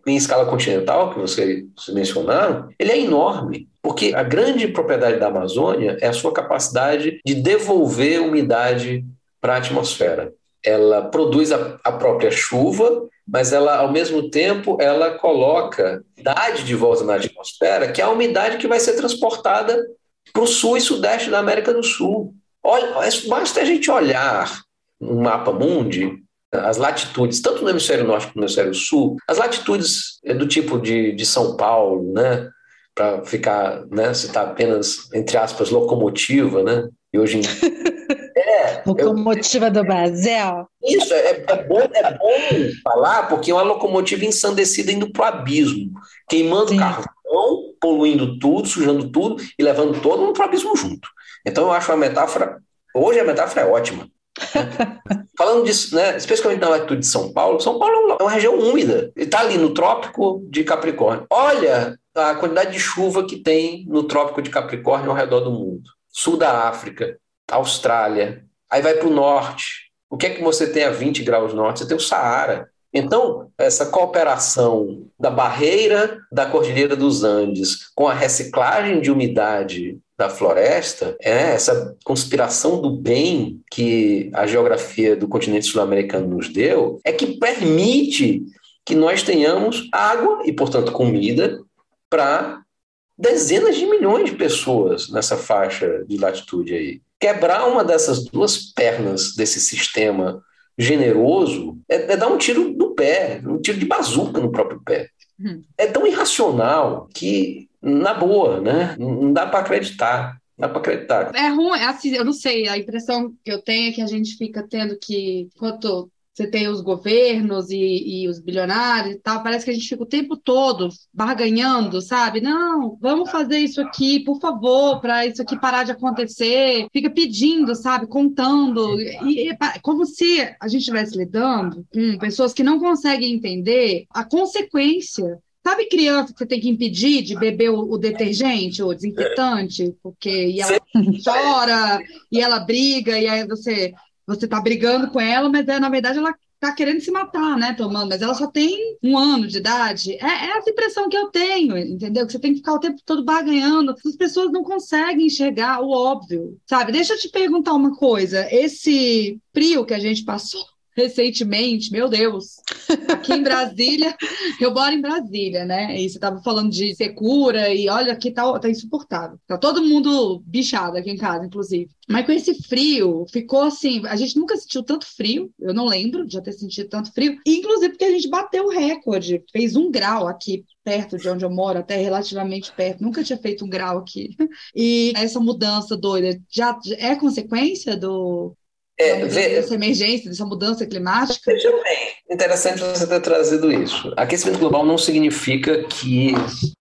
Speaker 5: em escala continental, que vocês mencionaram, ele é enorme, porque a grande propriedade da Amazônia é a sua capacidade de devolver umidade para a atmosfera. Ela produz a, a própria chuva, mas ela, ao mesmo tempo, ela coloca umidade de volta na atmosfera, que é a umidade que vai ser transportada para o sul e sudeste da América do Sul. Olha, basta a gente olhar no mapa mundi as latitudes, tanto no hemisfério norte quanto no hemisfério sul, as latitudes é do tipo de, de São Paulo, né, para ficar, né, citar apenas, entre aspas, locomotiva, né, e hoje em...
Speaker 3: É, locomotiva eu, do Brasil.
Speaker 5: Isso, é, é, bom, é bom falar, porque é uma locomotiva ensandecida indo para o abismo, queimando Sim. carvão, poluindo tudo, sujando tudo e levando todo mundo para o abismo junto. Então eu acho a metáfora, hoje a metáfora é ótima. Falando disso, né, especificamente na latitude de São Paulo, São Paulo é uma região úmida, está ali no trópico de Capricórnio. Olha a quantidade de chuva que tem no trópico de Capricórnio ao redor do mundo. Sul da África, Austrália, aí vai para o norte. O que é que você tem a 20 graus norte? Você tem o Saara. Então, essa cooperação da barreira da Cordilheira dos Andes com a reciclagem de umidade da floresta, é essa conspiração do bem que a geografia do continente sul-americano nos deu, é que permite que nós tenhamos água e, portanto, comida para dezenas de milhões de pessoas nessa faixa de latitude aí. Quebrar uma dessas duas pernas desse sistema generoso é, é dar um tiro no pé, um tiro de bazuca no próprio pé. Hum. É tão irracional que, na boa, né? Não dá para acreditar. Dá para acreditar.
Speaker 4: É ruim, é assim, eu não sei, a impressão que eu tenho é que a gente fica tendo que, enquanto você tem os governos e, e, os bilionários e tal, parece que a gente fica o tempo todo barganhando, sabe? Não, vamos fazer isso aqui, por favor, para isso aqui parar de acontecer. Fica pedindo, sabe? Contando. E, como se a gente estivesse lidando com pessoas que não conseguem entender a consequência Sabe criança que você tem que impedir de beber o, o detergente ou desinfetante, porque e ela chora e ela briga e aí você você tá brigando com ela, mas é, na verdade ela tá querendo se matar, né, tomando, mas ela só tem um ano de idade. É, é essa impressão que eu tenho, entendeu? Que você tem que ficar o tempo todo barganhando. As pessoas não conseguem enxergar o óbvio, sabe? Deixa eu te perguntar uma coisa. Esse frio que a gente passou recentemente, meu Deus, aqui em Brasília, eu moro em Brasília, né? E você estava falando de secura e olha, aqui tá, tá insuportável. Tá todo mundo bichado aqui em casa, inclusive. Mas com esse frio, ficou assim, a gente nunca sentiu tanto frio, eu não lembro de já ter sentido tanto frio, inclusive porque a gente bateu o recorde, fez um grau aqui perto de onde eu moro, até relativamente perto, nunca tinha feito um grau aqui. E essa mudança doida já é consequência do, é, dessa emergência, dessa mudança climática?
Speaker 5: Veja bem, interessante você ter trazido isso. Aquecimento global não significa que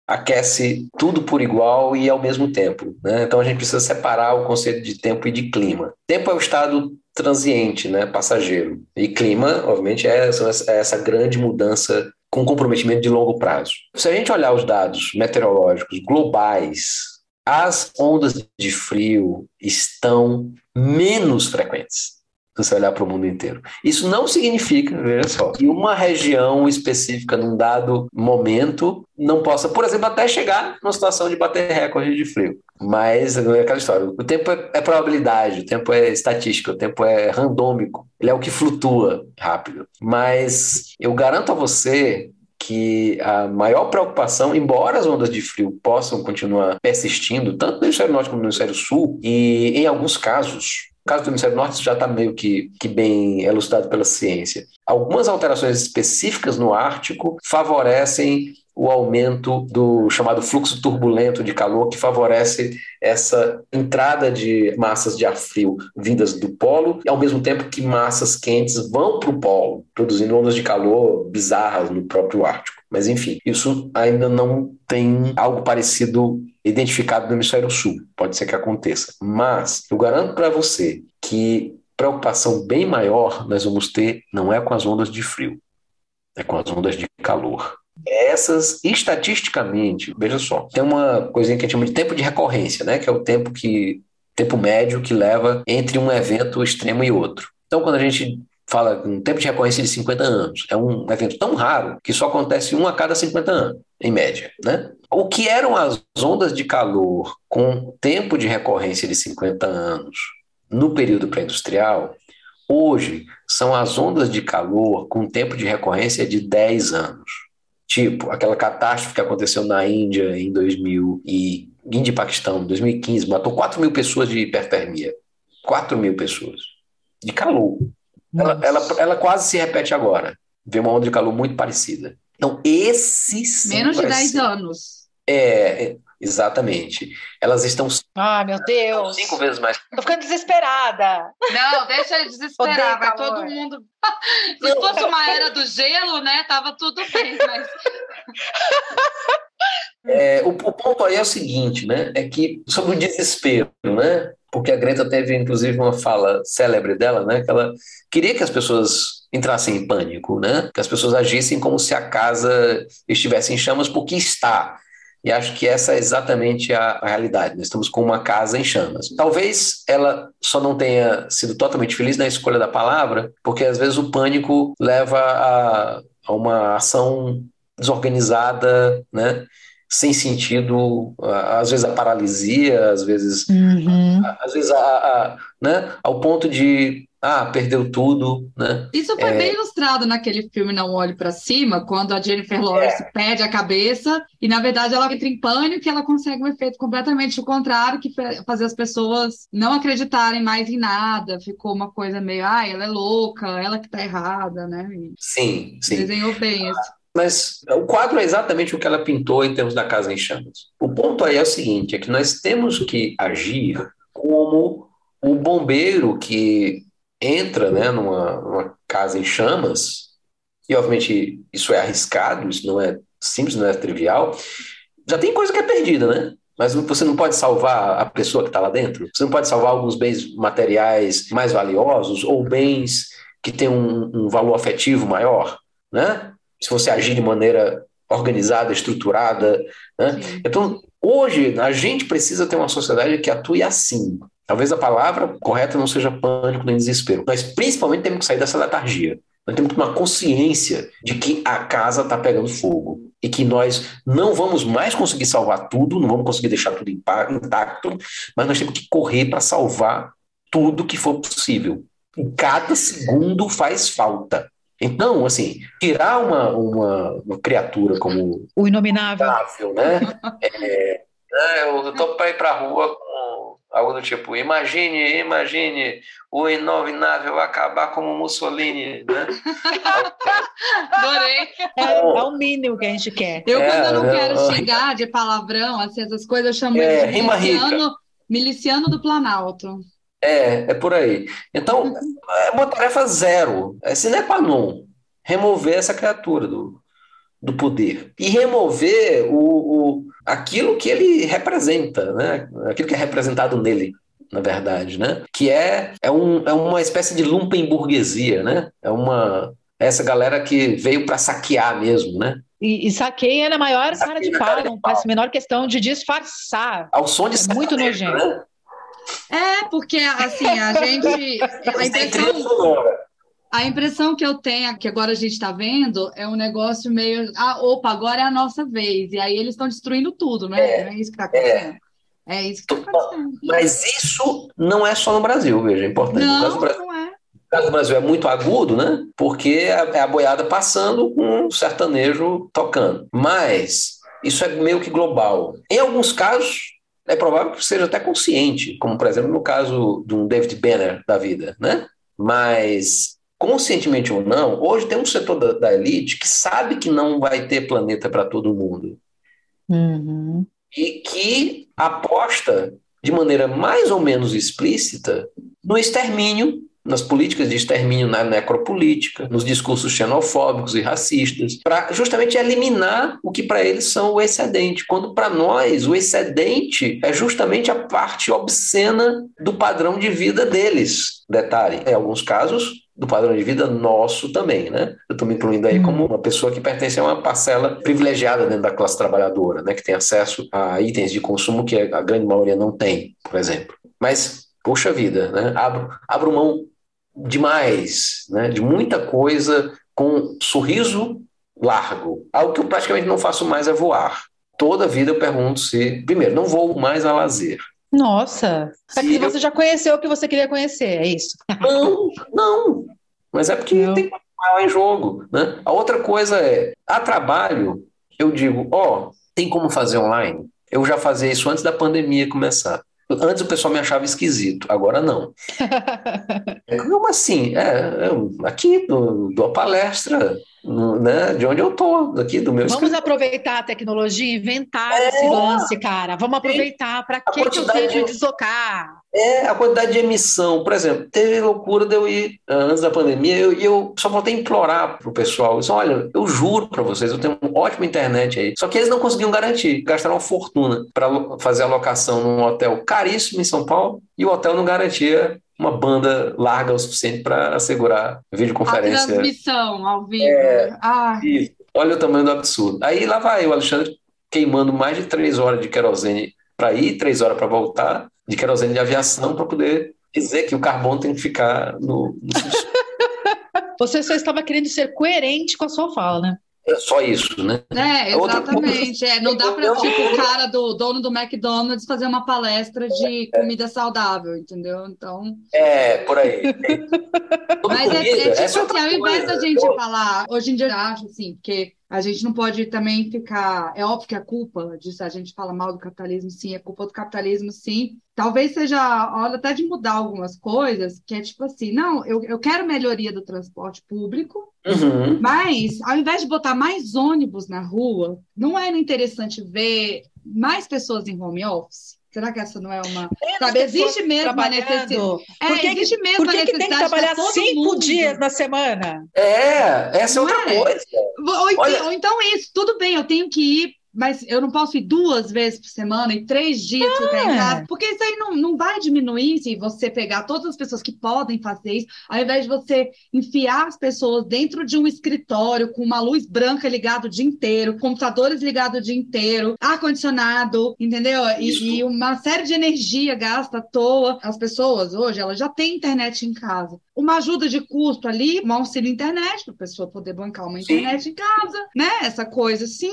Speaker 5: aquece tudo por igual e ao mesmo tempo. Né? Então a gente precisa separar o conceito de tempo e de clima. Tempo é o estado transiente, né, passageiro. E clima, obviamente, é essa, é essa grande mudança com comprometimento de longo prazo. Se a gente olhar os dados meteorológicos globais as ondas de frio estão menos frequentes se você olhar para o mundo inteiro. Isso não significa, veja só, que uma região específica num dado momento não possa, por exemplo, até chegar numa situação de bater recorde de frio. Mas é aquela história. O tempo é, é probabilidade, o tempo é estatística, o tempo é randômico. Ele é o que flutua rápido. Mas eu garanto a você que a maior preocupação, embora as ondas de frio possam continuar persistindo, tanto no hemisfério norte como no hemisfério sul, e em alguns casos, no caso do hemisfério norte já está meio que, que bem elucidado pela ciência, algumas alterações específicas no Ártico favorecem o aumento do chamado fluxo turbulento de calor, que favorece essa entrada de massas de ar frio vindas do polo, e ao mesmo tempo que massas quentes vão para o polo, produzindo ondas de calor bizarras no próprio Ártico. Mas, enfim, isso ainda não tem algo parecido identificado no hemisfério sul. Pode ser que aconteça. Mas eu garanto para você que preocupação bem maior nós vamos ter não é com as ondas de frio, é com as ondas de calor. Essas, estatisticamente, veja só, tem uma coisinha que a gente chama de tempo de recorrência, né? Que é o tempo que tempo médio que leva entre um evento extremo e outro. Então, quando a gente fala um tempo de recorrência de 50 anos, é um evento tão raro que só acontece um a cada 50 anos, em média, né? O que eram as ondas de calor com tempo de recorrência de 50 anos no período pré-industrial, hoje são as ondas de calor com tempo de recorrência de 10 anos. Tipo, aquela catástrofe que aconteceu na Índia em 2000 e Índia e Paquistão, 2015, matou 4 mil pessoas de hipertermia. 4 mil pessoas. De calor. Ela, ela, ela, quase se repete agora. Vê uma onda de calor muito parecida. Então, esses.
Speaker 4: Menos de 10 anos.
Speaker 5: É, Exatamente. Elas estão.
Speaker 1: Ah, meu Deus!
Speaker 5: Cinco vezes mais.
Speaker 1: Tô ficando desesperada.
Speaker 4: Não, deixa ele desesperar. Vai todo mundo. Se fosse uma era do gelo, né? Tava tudo bem, mas.
Speaker 5: É, o, o, ponto aí é o seguinte, né? É que sobre o desespero, né? Porque a Greta teve, inclusive, uma fala célebre dela, né? Que ela queria que as pessoas entrassem em pânico, né? Que as pessoas agissem como se a casa estivesse em chamas, porque está. E acho que essa é exatamente a, a, realidade. Nós estamos com uma casa em chamas. Talvez ela só não tenha sido totalmente feliz na escolha da palavra, porque às vezes o pânico leva a, a uma ação desorganizada, né? sem sentido, às vezes a paralisia, às vezes, uhum. às vezes a, a, né, ao ponto de ah, perdeu tudo, né?
Speaker 4: Isso foi é... bem ilustrado naquele filme Não Olhe para Cima, quando a Jennifer Lawrence é. perde a cabeça e, na verdade, ela entra em pânico e ela consegue um efeito completamente o contrário, que fazer as pessoas não acreditarem mais em nada. Ficou uma coisa meio, ah, ela é louca, ela que tá errada, né? E
Speaker 5: sim, sim.
Speaker 4: Desenhou bem esse.
Speaker 5: Mas o quadro é exatamente o que ela pintou em termos da Casa em Chamas. O ponto aí é o seguinte, é que nós temos que agir como o bombeiro que entra né, numa, numa casa em chamas, e obviamente isso é arriscado, isso não é simples, não é trivial, já tem coisa que é perdida, né? Mas você não pode salvar a pessoa que está lá dentro. Você não pode salvar alguns bens materiais mais valiosos ou bens que têm um, um valor afetivo maior, né? Se você agir de maneira organizada, estruturada, né? Então, hoje a gente precisa ter uma sociedade que atue assim, Talvez a palavra correta não seja pânico nem desespero, mas principalmente temos que sair dessa letargia. Nós temos que tomar consciência de que a casa está pegando fogo e que nós não vamos mais conseguir salvar tudo, não vamos conseguir deixar tudo intacto, mas nós temos que correr para salvar tudo que for possível. E cada segundo faz falta. Então, assim, tirar uma, uma, uma criatura como.
Speaker 3: O inominável.
Speaker 5: né? é, é, eu estou para ir para a rua Algo do tipo, imagine, imagine o inominável acabar como Mussolini, né?
Speaker 4: Adorei.
Speaker 3: É, é, o mínimo que a gente quer.
Speaker 4: Eu, quando eu não é, quero é, xingar de palavrão, assim, essas coisas, eu chamo é, ele de miliciano, miliciano do Planalto.
Speaker 5: É, é por aí. Então, é uma tarefa zero. É sine qua non. Remover essa criatura do, do poder. E remover o, o, aquilo que ele representa, né? aquilo que é representado nele, na verdade, né? que é, é, um, é uma espécie de lumpenburguesia, né? é uma essa galera que veio para saquear mesmo, né?
Speaker 3: E, e saqueia na maior cara de pau, não faz a menor questão de disfarçar.
Speaker 5: Ao som de
Speaker 3: é muito nojento. Né?
Speaker 4: É, porque assim, a gente. A impressão, a impressão que eu tenho, que agora a gente está vendo, é um negócio meio. Ah, opa, agora é a nossa vez. E aí eles estão destruindo tudo, né? É, é isso que está acontecendo. É. é. isso que está acontecendo.
Speaker 5: Mas isso não é só no Brasil, veja, é importante.
Speaker 4: Não, Brasil, não é.
Speaker 5: O caso do Brasil é muito agudo, né? Porque é a boiada passando com um sertanejo tocando. Mas isso é meio que global. Em alguns casos, é provável que seja até consciente, como por exemplo no caso de um David Banner da vida, né? Mas conscientemente ou não, hoje tem um setor da, da elite que sabe que não vai ter planeta para todo mundo.
Speaker 3: Uhum.
Speaker 5: E que aposta de maneira mais ou menos explícita no extermínio nas políticas de extermínio na necropolítica, nos discursos xenofóbicos e racistas, para justamente eliminar o que para eles são o excedente, quando para nós o excedente é justamente a parte obscena do padrão de vida deles. Detalhe, em alguns casos, do padrão de vida nosso também, né? Eu estou me incluindo aí como uma pessoa que pertence a uma parcela privilegiada dentro da classe trabalhadora, né? Que tem acesso a itens de consumo que a grande maioria não tem, por exemplo. Mas, puxa vida, né? Abro, abro mão demais, né? De muita coisa com sorriso largo. Algo que eu praticamente não faço mais é voar. Toda vida eu pergunto se, primeiro, não vou mais a lazer.
Speaker 3: Nossa, é que você já conheceu o que você queria conhecer, é isso?
Speaker 5: Não, não. Mas é porque não. tem maior em jogo. Né? A outra coisa é, a trabalho, eu digo, ó, oh, tem como fazer online? Eu já fazia isso antes da pandemia começar. Antes o pessoal me achava esquisito, agora não. Como assim? É, eu, aqui dou, dou palestra né, de onde eu tô, aqui do meu
Speaker 3: Vamos aproveitar a tecnologia e inventar é, esse lance, cara. Vamos aproveitar. Para que, que eu tenho de deslocar?
Speaker 5: É, a quantidade de emissão. Por exemplo, teve loucura de eu ir ah, antes da pandemia e eu, eu, só voltei a implorar pro pessoal. Isso, olha, eu juro para vocês, eu tenho uma ótima internet aí. Só que eles não conseguiam garantir. Gastaram uma fortuna para fazer a locação num hotel caríssimo em São Paulo e o hotel não garantia uma banda larga o suficiente para assegurar videoconferência. A
Speaker 4: transmissão ao vivo. É,
Speaker 5: ah. Olha o tamanho do absurdo. Aí lá vai o Alexandre queimando mais de três horas de querosene para ir, três horas para voltar, de querosene de aviação, para poder dizer que o carbono tem que ficar no, no
Speaker 3: Você só estava querendo ser coerente com a sua fala, né?
Speaker 5: É só isso, né?
Speaker 4: É, exatamente. É, não dá para tipo, o cara do dono do McDonald's fazer uma palestra de comida saudável, entendeu? Então.
Speaker 5: É, por aí.
Speaker 4: Mas é, é tipo assim, ao invés da gente falar, hoje em dia eu acho assim, porque a gente não pode também ficar. É óbvio que a culpa disso, a gente fala mal do capitalismo, sim, é culpa do capitalismo, sim. Talvez seja hora até de mudar algumas coisas, que é tipo assim, não, eu, eu quero melhoria do transporte público,
Speaker 5: uhum.
Speaker 4: mas ao invés de botar mais ônibus na rua, não era interessante ver mais pessoas em home office? Será que essa não é uma. Sabe, existe mesmo a necessidade. É,
Speaker 3: por que,
Speaker 4: existe mesmo
Speaker 3: por que, que tem que trabalhar cinco mundo. dias na semana?
Speaker 5: É, essa é outra é? coisa.
Speaker 4: Ou, então, ou então isso, tudo bem, eu tenho que ir mas eu não posso ir duas vezes por semana e três dias ah. ficar em casa, porque isso aí não, não vai diminuir se você pegar todas as pessoas que podem fazer isso, ao invés de você enfiar as pessoas dentro de um escritório com uma luz branca ligada o dia inteiro, computadores ligados o dia inteiro, ar-condicionado, entendeu? E, e, uma série de energia gasta à toa. As pessoas hoje, elas já têm internet em casa. Uma ajuda de custo ali, um auxílio internet, para a pessoa poder bancar uma internet Sim. em casa, né? Essa coisa assim.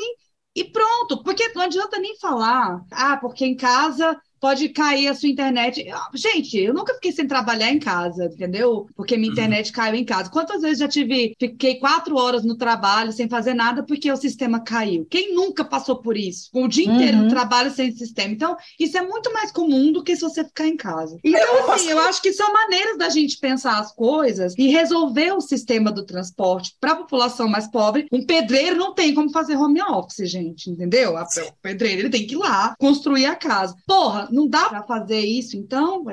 Speaker 4: E pronto, porque não adianta nem falar, ah, porque em casa pode cair a sua internet. Gente, eu nunca fiquei sem trabalhar em casa, entendeu? Porque minha uhum. internet caiu em casa. Quantas vezes já tive, fiquei quatro horas no trabalho sem fazer nada porque o sistema caiu? Quem nunca passou por isso? O dia inteiro no uhum. trabalho sem sistema. Então, isso é muito mais comum do que se você ficar em casa. Então, é, assim, eu acho que são maneiras da gente pensar as coisas e resolver o sistema do transporte para a população mais pobre. Um pedreiro não tem como fazer home office, gente, entendeu? O pedreiro ele tem que ir lá construir a casa. Porra, não dá para fazer isso, então,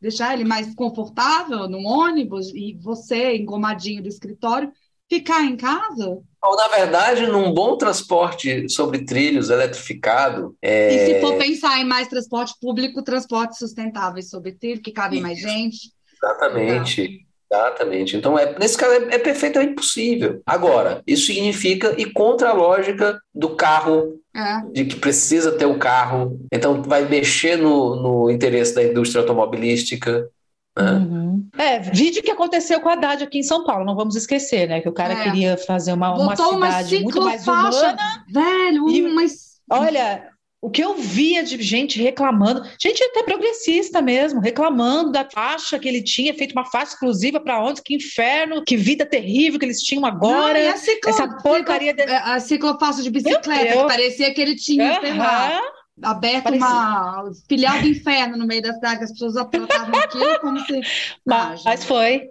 Speaker 4: deixar ele mais confortável no ônibus e você, engomadinho do escritório, ficar em casa?
Speaker 5: Ou, na verdade, num bom transporte sobre trilhos eletrificado. É...
Speaker 4: E se for pensar em mais transporte público, transporte sustentável sobre trilho, que cabe mais gente.
Speaker 5: Exatamente. Exatamente. Então, é, nesse caso, é, é, perfeitamente possível. Agora, isso significa ir contra a lógica do carro, é. de que precisa ter o carro. Então, vai mexer no, no interesse da indústria automobilística. Né?
Speaker 3: Uhum. É, vídeo que aconteceu com a Haddad aqui em São Paulo, não vamos esquecer, né? Que o cara é. queria fazer uma, uma cidade uma muito mais humana.
Speaker 4: Velho,
Speaker 3: e, mas... Olha, o que eu via de gente reclamando, gente até progressista mesmo, reclamando da faixa que ele tinha, feito uma faixa exclusiva para onde, que inferno, que vida terrível que eles tinham agora. Não,
Speaker 4: ciclo, essa porcaria ciclo, de... A ciclofaixa de bicicleta, que parecia que ele tinha, uhum. lá, aberto parecia. uma filial do inferno no meio da cidade, as pessoas tratavam aquilo como se.
Speaker 3: Mas, ah, mas foi.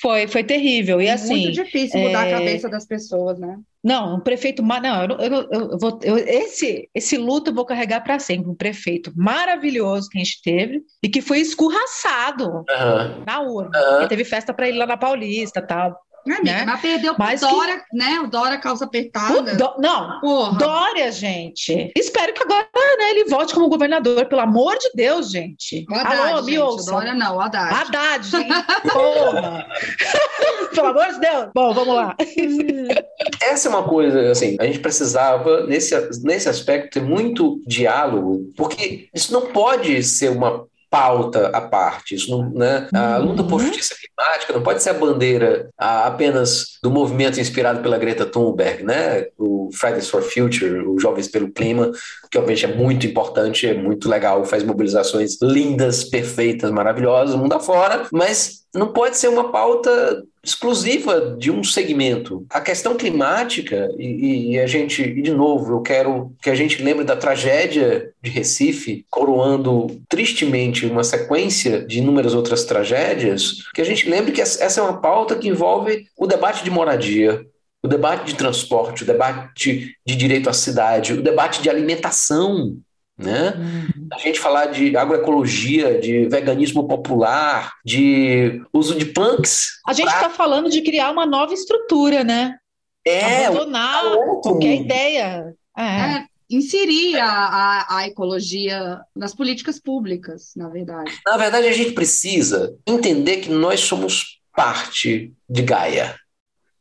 Speaker 3: Foi, foi terrível. E
Speaker 4: é
Speaker 3: assim,
Speaker 4: muito difícil mudar é... a cabeça das pessoas, né?
Speaker 3: Não, um prefeito. Não, eu, eu, eu, vou, eu, esse, esse luto eu vou carregar para sempre. Um prefeito maravilhoso que a gente teve e que foi escorraçado uhum. na urna. Uhum. Teve festa para ele lá na Paulista tal.
Speaker 4: Amiga, né? Mas perdeu mas Dória, que... né? O Dória calça apertada.
Speaker 3: Do... Não, Porra. Dória, gente. Espero que agora né, ele volte como governador, pelo amor de Deus, gente.
Speaker 4: O Haddad, Alô, me ouça. Dória não, Haddad.
Speaker 3: Haddad, gente. Porra. pelo amor de Deus. Bom, vamos lá.
Speaker 5: Essa é uma coisa, assim, a gente precisava, nesse, nesse aspecto, ter muito diálogo, porque isso não pode ser uma pauta à parte. Isso não, né? A luta por uhum. justiça climática não pode ser a bandeira apenas do movimento inspirado pela Greta Thunberg, né? o Fridays for Future, o Jovens pelo Clima, que obviamente é muito importante, é muito legal, faz mobilizações lindas, perfeitas, maravilhosas, mundo afora, mas não pode ser uma pauta exclusiva de um segmento. A questão climática, e, e, a gente, e de novo, eu quero que a gente lembre da tragédia de Recife, coroando tristemente uma sequência de inúmeras outras tragédias, que a gente lembre que essa é uma pauta que envolve o debate de moradia, o debate de transporte, o debate de direito à cidade, o debate de alimentação, né? Uhum. A gente falar de agroecologia, de veganismo popular, de uso de punks.
Speaker 3: A gente está pra... falando de criar uma nova estrutura, né?
Speaker 5: É,
Speaker 3: abandonar qualquer ideia. É. É,
Speaker 4: inserir a, a, a, ecologia nas políticas públicas, na verdade.
Speaker 5: Na verdade, a gente precisa entender que nós somos parte de Gaia.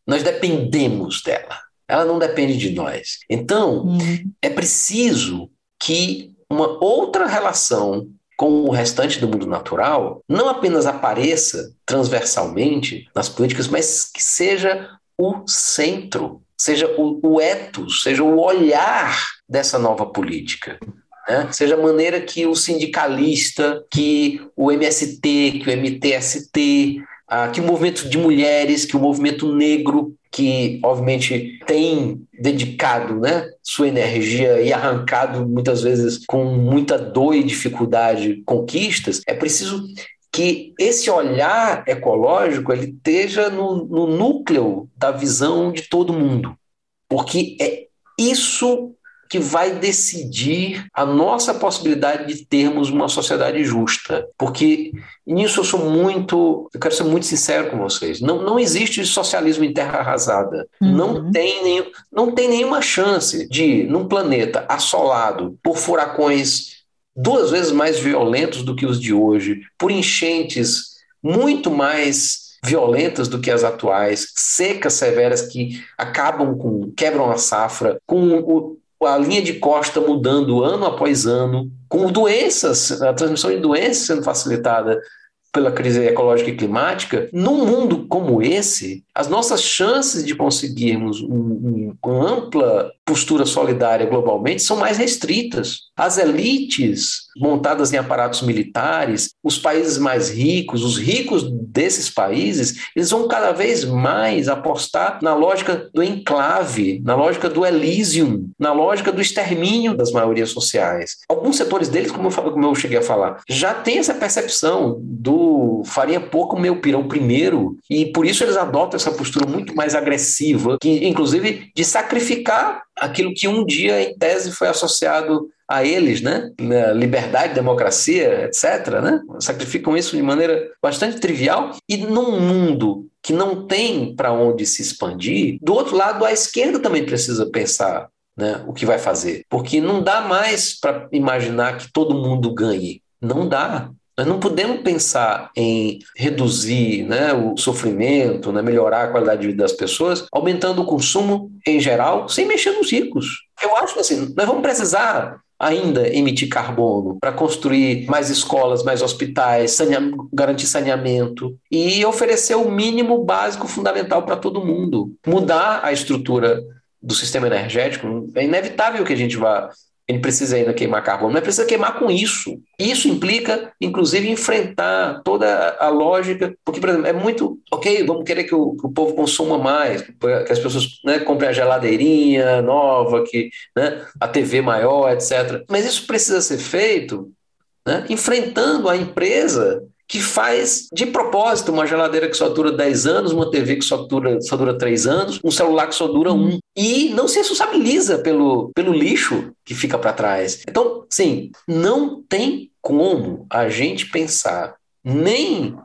Speaker 5: Nós dependemos dela. ela não depende de nós. Então, uhum. é preciso que uma outra relação com o restante do mundo natural não apenas apareça transversalmente nas políticas, mas que seja o centro, seja o, o ethos, seja o olhar dessa nova política. Né? Seja a maneira que o sindicalista, que o MST, que o MTST, ah, que o movimento de mulheres, que o movimento negro, que obviamente tem dedicado né, sua energia e arrancado muitas vezes com muita dor e dificuldade conquistas, é preciso que esse olhar ecológico ele esteja no, no núcleo da visão de todo mundo, porque é isso que vai decidir a nossa possibilidade de termos uma sociedade justa. Porque nisso eu sou muito, eu quero ser muito sincero com vocês. Não, não existe socialismo em terra arrasada. Uhum. Não, tem nenhum, não tem nenhuma chance de, num planeta assolado por furacões duas vezes mais violentos do que os de hoje, por enchentes muito mais violentas do que as atuais, secas severas que acabam com, quebram a safra, com o, a linha de costa mudando ano após ano, com doenças, a transmissão de doenças sendo facilitada pela crise ecológica e climática, num mundo como esse, as nossas chances de conseguirmos um, um, uma ampla postura solidária globalmente são mais restritas. As elites montadas em aparatos militares, os países mais ricos, os ricos desses países, eles vão cada vez mais apostar na lógica do enclave, na lógica do Elysium, na lógica do extermínio das maiorias sociais. Alguns setores deles, como eu, como eu cheguei a falar, já têm essa percepção do faria pouco meu pirão primeiro, e por isso eles adotam essa postura muito mais agressiva, que inclusive de sacrificar aquilo que um dia, em tese, foi associado a eles, né? Liberdade, democracia, etc., né? Sacrificam isso de maneira bastante trivial. E num mundo que não tem para onde se expandir, do outro lado, a esquerda também precisa pensar né, o que vai fazer. Porque não dá mais para imaginar que todo mundo ganhe. Não dá. Nós não podemos pensar em reduzir né, o sofrimento, né, melhorar a qualidade de vida das pessoas, aumentando o consumo em geral, sem mexer nos ricos. Eu acho que assim, nós vamos precisar ainda emitir carbono para construir mais escolas, mais hospitais, garantir saneamento e oferecer o mínimo básico fundamental para todo mundo. Mudar a estrutura do sistema energético, é inevitável que a gente vá ele precisa ainda queimar carbono, mas precisa queimar com isso. Isso implica, inclusive, enfrentar toda a lógica, porque, por exemplo, é muito, ok, vamos querer que o, que o povo consuma mais, que as pessoas né, comprem a geladeirinha nova, que né, a TV maior, etc. Mas isso precisa ser feito né, enfrentando a empresa que faz de propósito uma geladeira que só dura 10 anos, uma TV que só dura, só dura 3 anos, um celular que só dura um. E não se responsabiliza pelo, pelo lixo que fica para trás. Então, sim, não tem como a gente pensar nem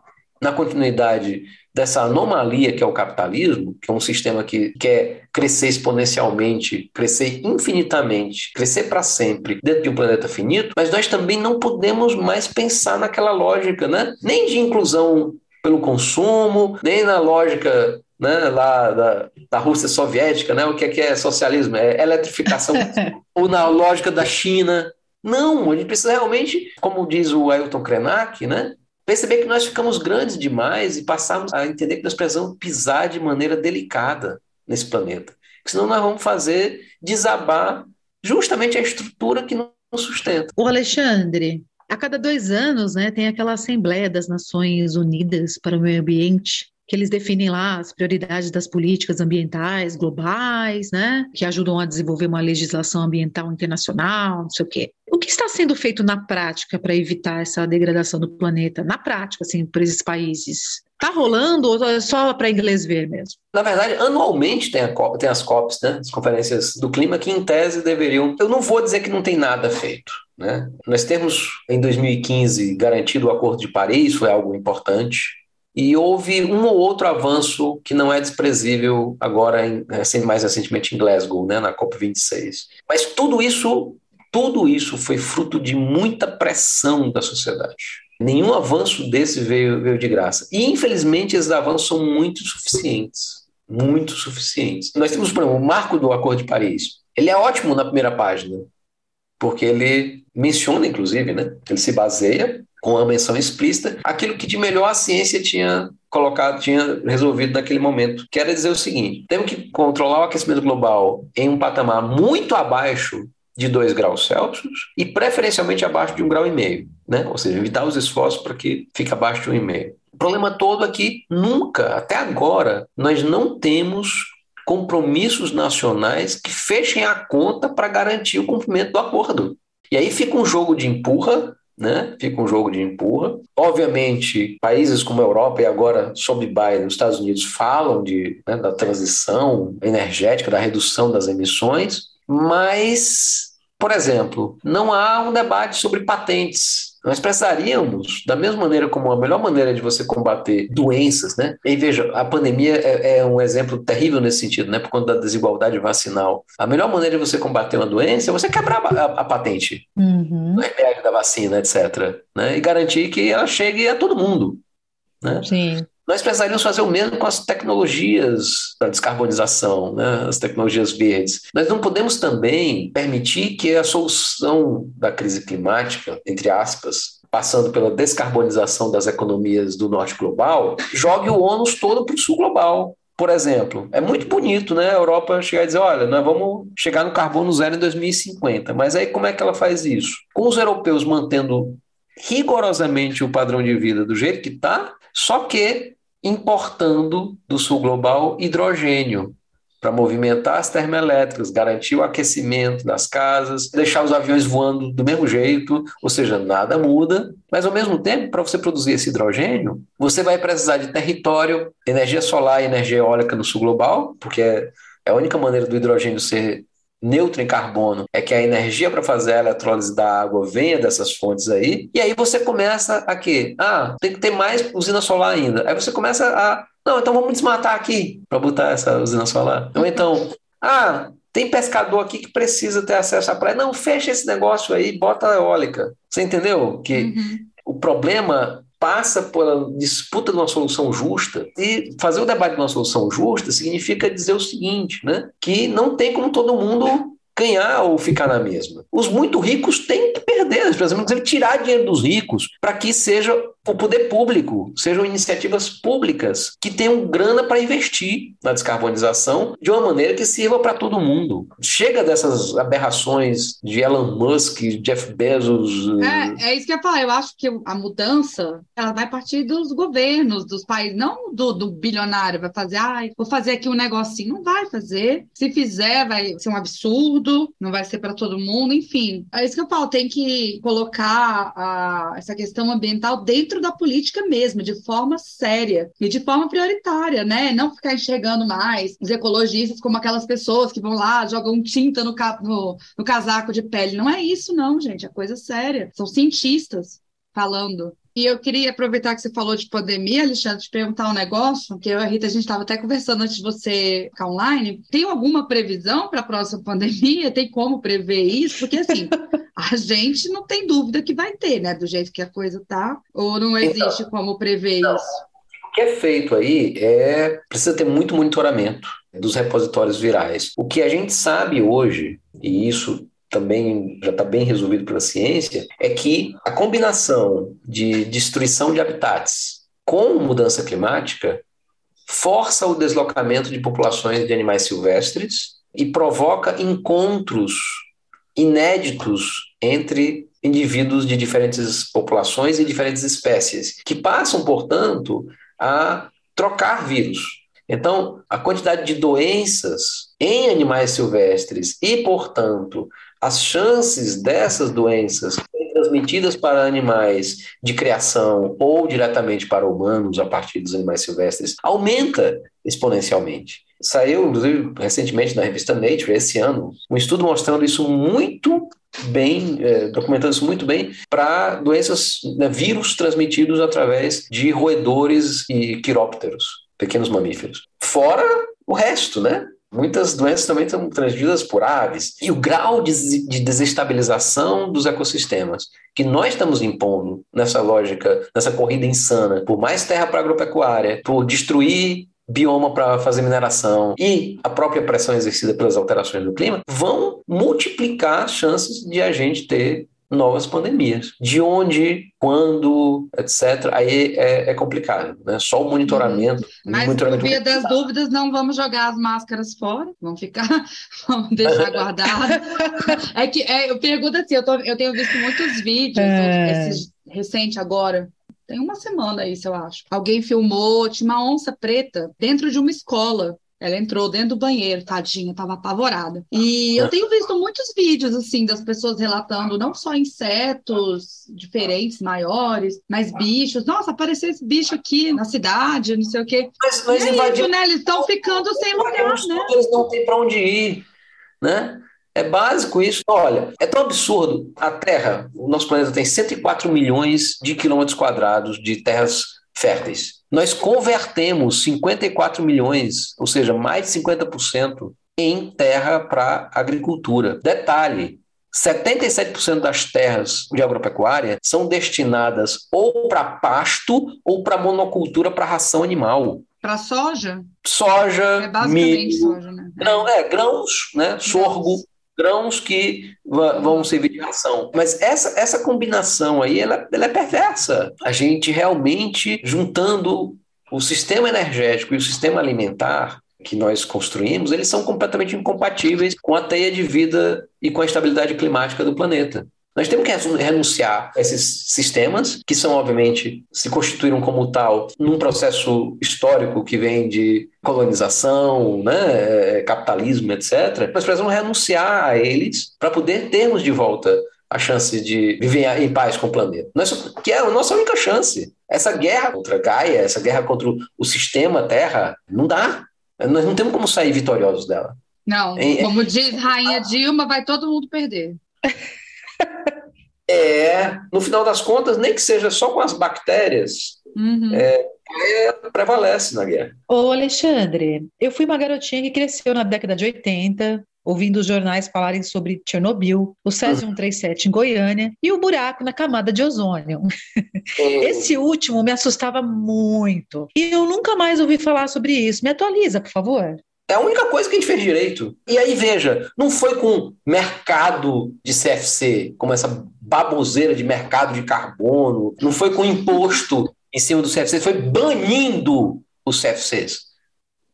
Speaker 5: na continuidade dessa anomalia que é o capitalismo, que é um sistema que quer crescer exponencialmente, crescer infinitamente, crescer para sempre dentro de um planeta finito, mas nós também não podemos mais pensar naquela lógica, né? Nem de inclusão pelo consumo, nem na lógica né, lá da, da Rússia soviética, né, o que é, que é socialismo? É eletrificação, ou na lógica da China. Não, a gente precisa realmente, como diz o Ailton Krenak, né, perceber que nós ficamos grandes demais e passarmos a entender que nós precisamos pisar de maneira delicada nesse planeta. Senão nós vamos fazer desabar justamente a estrutura que nos sustenta.
Speaker 3: O Alexandre, a cada dois anos né, tem aquela Assembleia das Nações Unidas para o Meio Ambiente, que eles definem lá as prioridades das políticas ambientais globais, né, que ajudam a desenvolver uma legislação ambiental internacional, não sei o quê. O que está sendo feito na prática para evitar essa degradação do planeta? Na prática, assim, por esses países? Está rolando ou é só para inglês ver mesmo?
Speaker 5: Na verdade, anualmente tem, a, tem as COPs, né, as conferências do clima, que em tese deveriam. Eu não vou dizer que não tem nada feito. Né? Nós temos, em 2015, garantido o Acordo de Paris, foi algo importante. E houve um ou outro avanço que não é desprezível agora, em, mais recentemente em Glasgow, né, na COP26. Mas tudo isso, tudo isso foi fruto de muita pressão da sociedade. Nenhum avanço desse veio, veio de graça. E, infelizmente, esses avanços são muito insuficientes. muito suficientes. Nós temos, por exemplo, o marco do Acordo de Paris. Ele é ótimo na primeira página, porque ele menciona, inclusive, né? Ele se baseia com a menção explícita aquilo que de melhor a ciência tinha colocado, tinha resolvido naquele momento, que era dizer o seguinte: temos que controlar o aquecimento global em um patamar muito abaixo de 2 graus Celsius e preferencialmente abaixo de um grau e meio, né? Ou seja, evitar os esforços para que fique abaixo de um e meio. O problema todo é que nunca, até agora, nós não temos compromissos nacionais que fechem a conta para garantir o cumprimento do acordo. E aí fica um jogo de empurra, né? Fica um jogo de empurra. Obviamente, países como a Europa e agora sob Biden, os Estados Unidos falam de, né, da transição energética, da redução das emissões, mas, por exemplo, não há um debate sobre patentes nós precisaríamos, da mesma maneira como a melhor maneira de você combater doenças, né? E veja, a pandemia é, é, um exemplo terrível nesse sentido, né? Por conta da desigualdade vacinal. A melhor maneira de você combater uma doença é você quebrar a, a, a patente
Speaker 3: uhum.
Speaker 5: do remédio, da vacina, etc. Né? E garantir que ela chegue a todo mundo. Né?
Speaker 3: Sim.
Speaker 5: Nós precisaríamos fazer o mesmo com as tecnologias da descarbonização, né? as tecnologias verdes. Nós não podemos também permitir que a solução da crise climática, entre aspas, passando pela descarbonização das economias do norte global, jogue o ônus todo para o sul global. Por exemplo, é muito bonito, né? A Europa chegar e dizer: olha, nós vamos chegar no carbono zero em 2050. Mas aí como é que ela faz isso? Com os europeus mantendo rigorosamente o padrão de vida do jeito que está, só que importando do sul global hidrogênio para movimentar as termoelétricas, garantir o aquecimento das casas, deixar os aviões voando do mesmo jeito, ou seja, nada muda. Mas ao mesmo tempo, para você produzir esse hidrogênio, você vai precisar de território, energia solar e energia eólica no sul global, porque é, a única maneira do hidrogênio ser neutro em carbono é que a energia para fazer a eletrólise da água venha dessas fontes aí, e aí você começa a quê? Ah, tem que ter mais usina solar ainda. Aí você começa a, não, então vamos desmatar aqui para botar essa usina solar. Ou então, ah, tem pescador aqui que precisa ter acesso à praia. Não, fecha esse negócio aí, bota a eólica. Você entendeu? Que uhum. o problema passa pela disputa de uma solução justa. E fazer o debate de uma solução justa significa dizer o seguinte, né? Que não tem como todo mundo ganhar ou ficar na mesma. Os muito ricos têm que perder, por exemplo, tirar dinheiro dos ricos para que seja o poder público, sejam iniciativas públicas que tenham grana para investir na descarbonização de uma maneira que sirva para todo mundo. Chega dessas aberrações de Elon Musk, Jeff Bezos.
Speaker 4: É, é isso que eu falar. Eu acho que a mudança ela vai partir dos governos, dos países, não do, do bilionário. Vai fazer, ah, vou fazer aqui um negocinho. Não vai fazer. Se fizer, vai ser um absurdo, não vai ser para todo mundo. Enfim, é isso que eu falo. Tem que colocar a, essa questão ambiental dentro dentro da política mesmo, de forma séria e de forma prioritária, né? Não ficar enxergando mais os ecologistas como aquelas pessoas que vão lá, jogam tinta no, no, no casaco de pele. Não é isso, não, gente. É coisa séria. São cientistas falando. E eu queria aproveitar que você falou de pandemia, Alexandre, te perguntar um negócio, que eu e a Rita, a gente estava até conversando antes de você ficar online. Tem alguma previsão para a próxima pandemia? Tem como prever isso? Porque, assim, a gente não tem dúvida que vai ter, né? Do jeito que a coisa tá. Ou não então, existe então, como prever não. isso?
Speaker 5: O que é feito aí é... Precisa ter muito monitoramento dos repositórios virais. O que a gente sabe hoje, e isso também já está bem resolvido pela ciência, é que a combinação de destruição de habitats com mudança climática força o deslocamento de populações de animais silvestres e provoca encontros inéditos entre indivíduos de diferentes populações e diferentes espécies, que passam, portanto, a trocar vírus. Então, a quantidade de doenças em animais silvestres e, portanto, as chances dessas doenças transmitidas para animais de criação ou diretamente para humanos a partir dos animais silvestres aumenta exponencialmente. Saiu, inclusive, recentemente na revista Nature, esse ano, um estudo mostrando isso muito bem, é, documentando isso muito bem, para doenças, né, vírus transmitidos através de roedores e quirópteros, pequenos mamíferos. Fora o resto, né? Muitas doenças também são transmitidas por aves. E o grau de, de desestabilização dos ecossistemas que nós estamos impondo nessa lógica, nessa corrida insana, por mais terra para agropecuária, por destruir bioma para fazer mineração e a própria pressão exercida pelas alterações do clima vão multiplicar as chances de a gente ter novas pandemias. De onde, quando, etc. Aí é, é complicado, né? Só o monitoramento.
Speaker 4: Uhum. Mas,
Speaker 5: monitoramento
Speaker 4: por via das dúvidas, não vamos jogar as máscaras fora, vamos ficar, vamos deixar guardado. é que é, eu pergunto assim, eu, tô, eu tenho visto muitos vídeos,
Speaker 3: É.
Speaker 4: esses recente agora. Tem uma semana isso, eu acho. Alguém filmou, tinha uma onça preta dentro de uma escola. Ela entrou dentro do banheiro, tadinha, tava apavorada. E eu tenho visto muitos vídeos, assim, das pessoas relatando não só insetos diferentes, maiores, mas bichos. Nossa, apareceu esse bicho aqui na cidade, não sei o quê.
Speaker 5: Mas, mas
Speaker 4: é
Speaker 5: invadir
Speaker 4: isso, né? Eles estão ficando sem lugar,
Speaker 5: invadimos
Speaker 4: né?
Speaker 5: eles não têm para onde ir, né? É básico isso. Olha, é tão absurdo. A Terra, o nosso planeta tem 104 milhões de quilômetros quadrados de terras férteis. Nós convertemos 54 milhões, ou seja, mais de 50% em terra para agricultura. Detalhe, 77% das terras de agropecuária são destinadas ou para pasto ou para monocultura para ração animal.
Speaker 4: Para soja?
Speaker 5: Soja,
Speaker 4: É basicamente
Speaker 5: milho,
Speaker 4: soja, né?
Speaker 5: grão, é, grãos, né? Sorgo, grãos que vão servir de ração. Mas essa, essa combinação aí, ela, ela é perversa. A gente realmente, juntando o sistema energético e o sistema alimentar que nós construímos, eles são completamente incompatíveis com a teia de vida e com a estabilidade climática do planeta. Nós temos que renunciar a esses sistemas, que são, obviamente, se constituíram como tal num processo histórico que vem de colonização, né, eh, capitalismo, etc. Nós precisamos renunciar a eles para poder termos de volta a chance de viver em paz com o planeta. Nós, que é a nossa única chance. Essa guerra contra Gaia, essa guerra contra o- sistema Terra, não dá. Nós não temos como sair vitoriosos dela.
Speaker 4: Não,
Speaker 5: É-
Speaker 4: como diz Rainha Dilma, vai todo mundo perder.
Speaker 5: É, no final das contas, nem que seja só com as bactérias,
Speaker 4: Uhum.
Speaker 5: prevalece na guerra.
Speaker 3: Ô, Alexandre, eu fui uma garotinha que cresceu na década de 80, ouvindo os jornais falarem sobre Chernobyl, o Césio 137 em Goiânia e o buraco na camada de ozônio. Esse último me assustava muito. E eu nunca mais ouvi falar sobre isso. Me atualiza, por favor.
Speaker 5: É a única coisa que a gente fez direito. E aí, veja, não foi com mercado de CFC, como essa baboseira de mercado de carbono, não foi com imposto em cima do CFC, foi banindo os CFCs.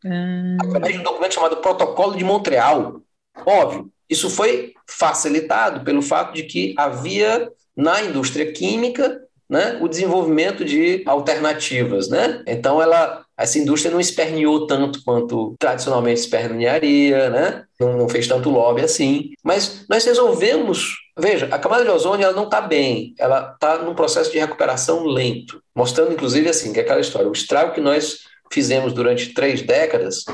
Speaker 3: Ah,
Speaker 5: através de um documento chamado Protocolo de Montreal. Óbvio, isso foi facilitado pelo fato de que havia na indústria química né, o desenvolvimento de alternativas. Né? Então, ela, essa indústria não esperneou tanto quanto tradicionalmente espernearia, né? não, não fez tanto lobby assim. Mas nós resolvemos. Veja, a camada de ozônio ela não está bem, ela está num processo de recuperação lento, mostrando inclusive assim que é aquela história, o estrago que nós fizemos durante três décadas,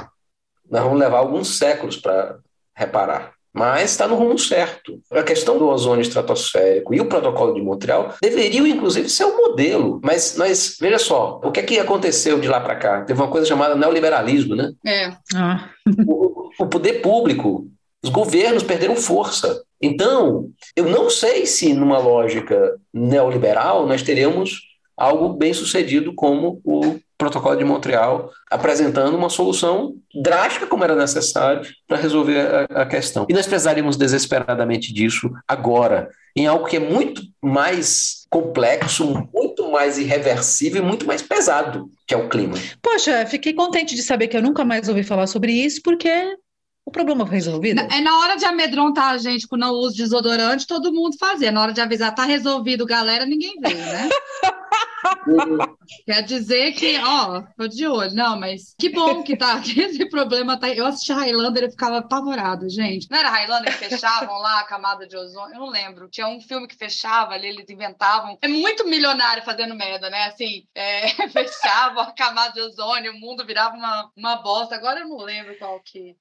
Speaker 5: nós vamos levar alguns séculos para reparar. Mas está no rumo certo. A questão do ozônio estratosférico e o protocolo de Montreal deveriam, inclusive, ser o modelo. Mas nós, veja só, o que é que aconteceu de lá para cá? Teve uma coisa chamada neoliberalismo, né?
Speaker 4: É,
Speaker 3: ah,
Speaker 5: O, o poder público, os governos perderam força. Então, eu não sei se numa lógica neoliberal nós teremos algo bem sucedido como o protocolo de Montreal, apresentando uma solução drástica como era necessário para resolver a, a questão. E nós precisaríamos desesperadamente disso agora, em algo que é muito mais complexo, muito mais irreversível e muito mais pesado, que é o clima.
Speaker 3: poxa, fiquei contente de saber que eu nunca mais ouvi falar sobre isso, porque o problema foi resolvido.
Speaker 4: é na hora de amedrontar a gente com não uso de desodorante, todo mundo fazia. Na hora de avisar, tá resolvido, galera, ninguém veio, né? Quer dizer que, ó, tô de olho. Não, mas que bom que tá, que esse problema tá. Eu assisti Highlander e ficava apavorado, gente. Não era Highlander que fechavam lá a camada de ozônio? Eu não lembro. Tinha um filme que fechava ali, eles inventavam. É muito milionário fazendo merda, né? Assim, é, fechavam a camada de ozônio, o mundo virava uma, uma bosta. Agora eu não lembro qual que.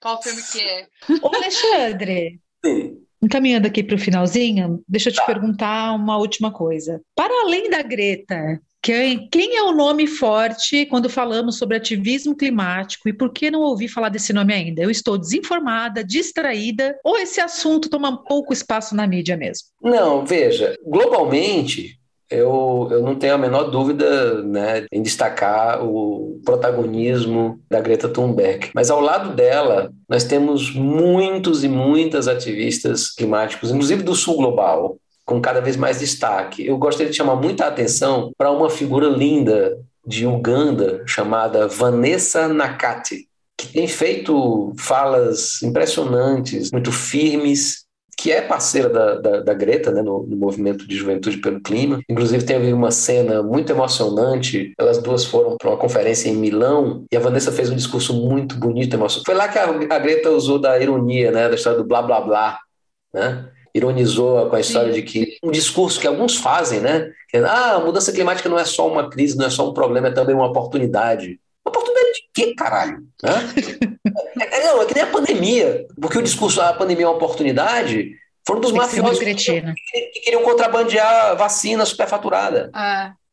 Speaker 4: Qual filme que é?
Speaker 3: Ô, Alexandre,
Speaker 5: Sim.
Speaker 3: Encaminhando aqui para o finalzinho, deixa eu te perguntar uma última coisa. Para além da Greta, quem, quem é o nome forte quando falamos sobre ativismo climático e por que não ouvi falar desse nome ainda? Eu estou desinformada, distraída, ou esse assunto toma pouco espaço na mídia mesmo?
Speaker 5: Não, veja, globalmente, eu, eu não tenho a menor dúvida né, em destacar o protagonismo da Greta Thunberg. Mas ao lado dela, nós temos muitos e muitas ativistas climáticos, inclusive do sul global, com cada vez mais destaque. Eu gostaria de chamar muita atenção para uma figura linda de Uganda chamada Vanessa Nakati, que tem feito falas impressionantes, muito firmes que é parceira da, da, da Greta, né, no, no, movimento de juventude pelo clima. Inclusive, teve uma cena muito emocionante. Elas duas foram para uma conferência em Milão e a Vanessa fez um discurso muito bonito, emocionante. Foi lá que a, a Greta usou da ironia, né, da história do blá blá blá, né? Ironizou com a história Sim. de que um discurso que alguns fazem, né? Que, ah, a mudança climática não é só uma crise, não é só um problema, é também uma oportunidade. Oportunidade de quê, caralho? é, não, é que nem a pandemia, porque o discurso da pandemia é uma oportunidade, foram dos mafiosos que, que, queriam contrabandear vacina superfaturada.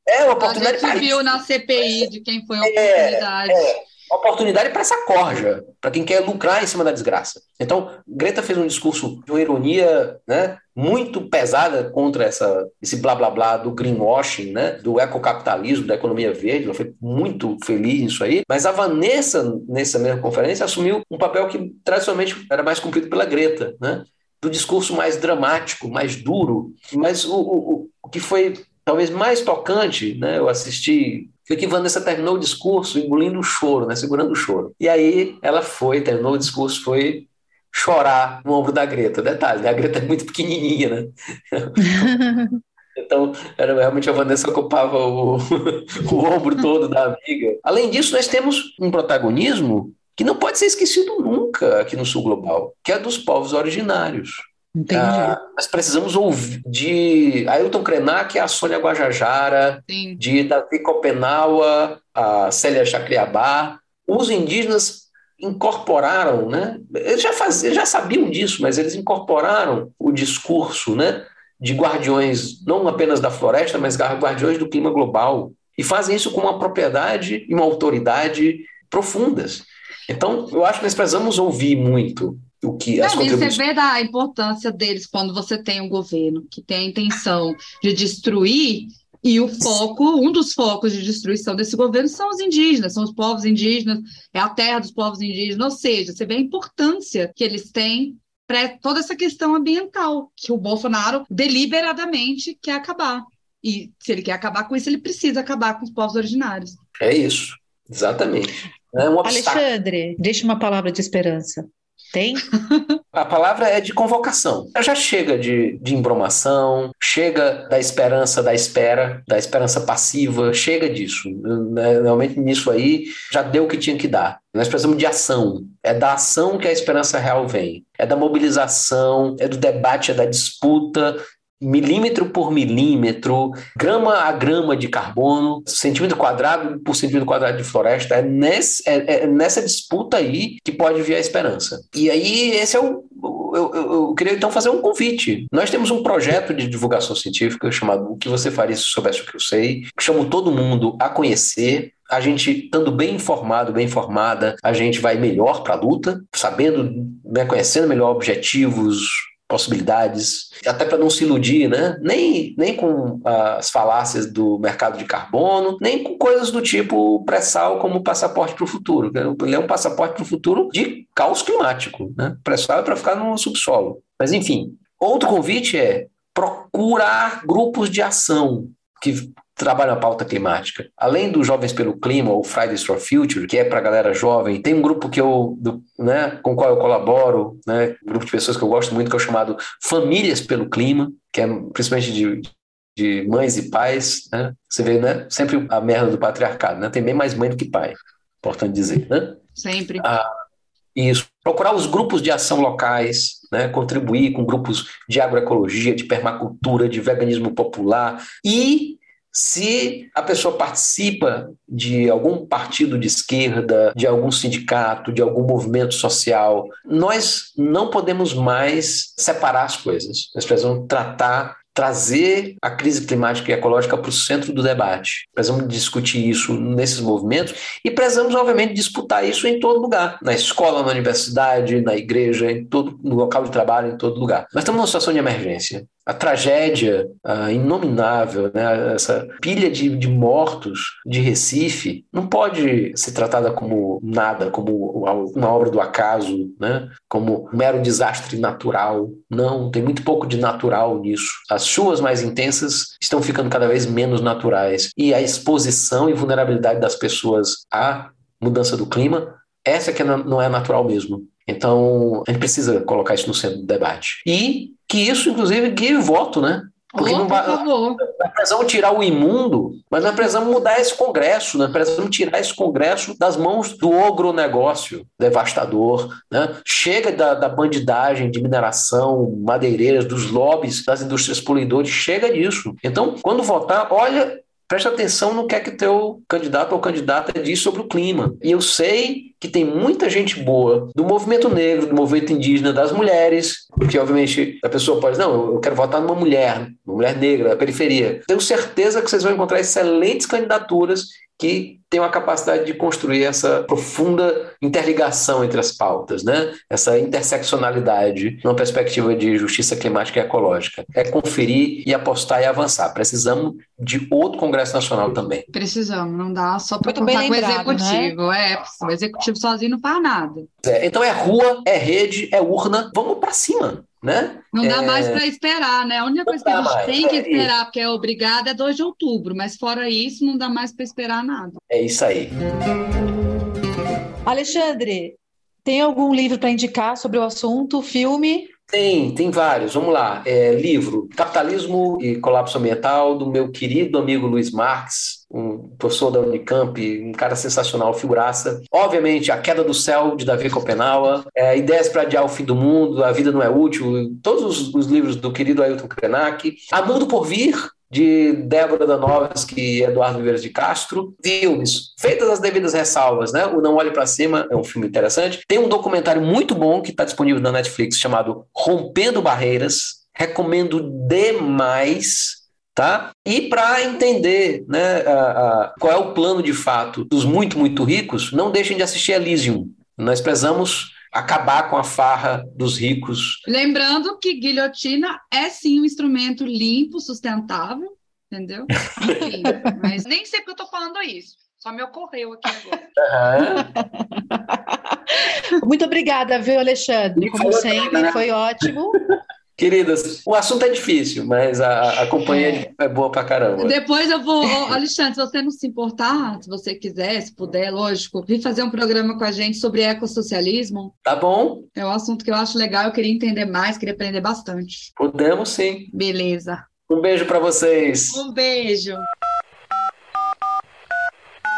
Speaker 4: É, é uma oportunidade. A gente viu na CPI de quem foi a oportunidade. É, é
Speaker 5: oportunidade para essa corja, para quem quer lucrar em cima da desgraça. Então, Greta fez um discurso de uma ironia né, muito pesada contra essa, esse blá blá blá do greenwashing, né, do ecocapitalismo, da economia verde. Ela foi muito feliz nisso aí. Mas a Vanessa, nessa mesma conferência, assumiu um papel que tradicionalmente era mais cumprido pela Greta, né, do discurso mais dramático, mais duro. Mas o, o, o que foi talvez mais tocante, né, eu assisti foi que Vanessa terminou o discurso engolindo o choro, né, segurando o choro. E aí ela foi, terminou o discurso, foi chorar no ombro da Greta. Detalhe, a Greta é muito pequenininha, né? Então, era realmente a Vanessa ocupava o, o ombro todo da amiga. Além disso, nós temos um protagonismo que não pode ser esquecido nunca aqui no Sul Global, que é dos povos originários.
Speaker 3: Entendi. Ah,
Speaker 5: nós precisamos ouvir de Ailton Krenak, a Sônia Guajajara, Sim. de Davi Copenaua, a Célia Chacriabá. Os indígenas incorporaram, né? Eles já, faz, eles já sabiam disso, mas eles incorporaram o discurso, né? De guardiões, não apenas da floresta, mas guardiões do clima global. E fazem isso com uma propriedade e uma autoridade profundas. Então, eu acho que nós precisamos ouvir muito o que as
Speaker 4: contribuições... Você vê da importância deles quando você tem um governo que tem a intenção de destruir e o foco, um dos focos de destruição desse governo são os indígenas, são os povos indígenas, é a terra dos povos indígenas, ou seja, você vê a importância que eles têm para toda essa questão ambiental, que o Bolsonaro deliberadamente quer acabar. E se ele quer acabar com isso, ele precisa acabar com os povos originários.
Speaker 5: É isso, exatamente. É um
Speaker 3: Alexandre, deixa uma palavra de esperança. Tem?
Speaker 5: A palavra é de convocação. Já chega de, de embromação, chega da esperança da espera, da esperança passiva, chega disso. Né, realmente nisso aí já deu o que tinha que dar. Nós precisamos de ação. É da ação que a esperança real vem. É da mobilização, é do debate, é da disputa, milímetro por milímetro, grama a grama de carbono, centímetro quadrado por centímetro quadrado de floresta, é, nesse, é, é nessa disputa aí que pode vir a esperança. E aí, esse é o. Eu, eu, eu, queria então fazer um convite. Nós temos um projeto de divulgação científica chamado O que você faria se soubesse o que eu sei, chamo todo mundo a conhecer, a gente estando bem informado, bem informada, a gente vai melhor para a luta, sabendo, né, conhecendo melhor objetivos, possibilidades, até para não se iludir, né? Nem, nem com as falácias do mercado de carbono, nem com coisas do tipo pré-sal como passaporte para o futuro. Ele é um passaporte para o futuro de caos climático, né? Pré-sal é para ficar no subsolo. Mas enfim, outro convite é procurar grupos de ação que trabalham a pauta climática. Além do Jovens pelo Clima, ou Fridays for Future, que é para a galera jovem, tem um grupo que eu, do, né, com o qual eu colaboro, né, um grupo de pessoas que eu gosto muito, que é o chamado Famílias pelo Clima, que é principalmente de, de mães e pais. Né? Você vê né, sempre a merda do patriarcado, né? tem bem mais mãe do que pai, importante dizer. Né?
Speaker 4: Sempre.
Speaker 5: Ah, isso. Procurar os grupos de ação locais, né, contribuir com grupos de agroecologia, de permacultura, de veganismo popular e se a pessoa participa de algum partido de esquerda, de algum sindicato, de algum movimento social, nós não podemos mais separar as coisas. Nós precisamos tratar trazer a crise climática e ecológica para o centro do debate. Precisamos discutir isso nesses movimentos e precisamos, obviamente, disputar isso em todo lugar, na escola, na universidade, na igreja, em todo, no local de trabalho, em todo lugar. Nós estamos numa situação de emergência a tragédia a inominável, né, essa pilha de, de mortos de Recife, não pode ser tratada como nada, como uma obra do acaso, né, como um mero desastre natural. Não, tem muito pouco de natural nisso. As chuvas mais intensas estão ficando cada vez menos naturais e a exposição e vulnerabilidade das pessoas à mudança do clima, essa que não é natural mesmo. Então, a gente precisa colocar isso no centro do debate. E que isso, inclusive, guie voto, né?
Speaker 4: Porque oh, não vai, por.
Speaker 5: Nós precisamos tirar o imundo, mas nós precisamos mudar esse Congresso, nós precisamos tirar esse Congresso das mãos do ogronegócio devastador. Né? Chega da, da bandidagem de mineração, madeireiras, dos lobbies das indústrias poluidoras, chega disso. Então, quando votar, olha preste atenção no que é que teu candidato ou candidata diz sobre o clima. E eu sei que tem muita gente boa do movimento negro, do movimento indígena, das mulheres, porque obviamente a pessoa pode, não, eu quero votar numa mulher, uma mulher negra da periferia. Tenho certeza que vocês vão encontrar excelentes candidaturas que tem uma capacidade de construir essa profunda interligação entre as pautas, né? essa interseccionalidade numa perspectiva de justiça climática e ecológica. É conferir e apostar e avançar. Precisamos de outro Congresso Nacional também.
Speaker 4: Precisamos, não dá só para contar com o executivo. Né? É, o executivo sozinho não faz nada.
Speaker 5: É, então é rua, é rede, é urna, vamos para cima. Né?
Speaker 4: Não dá é... mais para esperar, né? A única coisa que a gente mais. tem que é esperar, isso. porque é obrigado, é 2 de outubro, mas fora isso, não dá mais para esperar nada.
Speaker 5: É isso aí.
Speaker 3: Alexandre, tem algum livro para indicar sobre o assunto, filme?
Speaker 5: Tem, tem vários. Vamos lá. É, livro Capitalismo e Colapso Ambiental, do meu querido amigo Luiz Marx, um professor da Unicamp, um cara sensacional, figuraça. Obviamente, A Queda do Céu, de Davi Copenhague, é, Ideias para Adiar o Fim do Mundo, A Vida Não é Útil, todos os, os livros do querido Ailton Krenak. A Mundo por Vir, de Débora Danovski e Eduardo Viveiras de Castro. Filmes, feitas as devidas ressalvas, né? O Não Olhe para Cima é um filme interessante. Tem um documentário muito bom que está disponível na Netflix chamado Rompendo Barreiras. Recomendo demais tá? E para entender né, a, a, qual é o plano de fato dos muito, muito ricos, não deixem de assistir Elysium. Nós precisamos acabar com a farra dos ricos.
Speaker 4: Lembrando que guilhotina é sim um instrumento limpo, sustentável, entendeu? Enfim, mas nem sei porque eu estou falando isso. Só me ocorreu aqui agora.
Speaker 3: Uhum. Muito obrigada, viu, Alexandre? Como sempre, né? foi ótimo.
Speaker 5: Queridas, o assunto é difícil, mas a, a companhia é. é boa pra caramba.
Speaker 4: Depois eu vou, Alexandre, se você não se importar, se você quiser, se puder, lógico, vir fazer um programa com a gente sobre ecossocialismo.
Speaker 5: Tá bom.
Speaker 4: É um assunto que eu acho legal, eu queria entender mais, queria aprender bastante.
Speaker 5: Podemos sim.
Speaker 4: Beleza.
Speaker 5: Um beijo para vocês.
Speaker 4: Um beijo.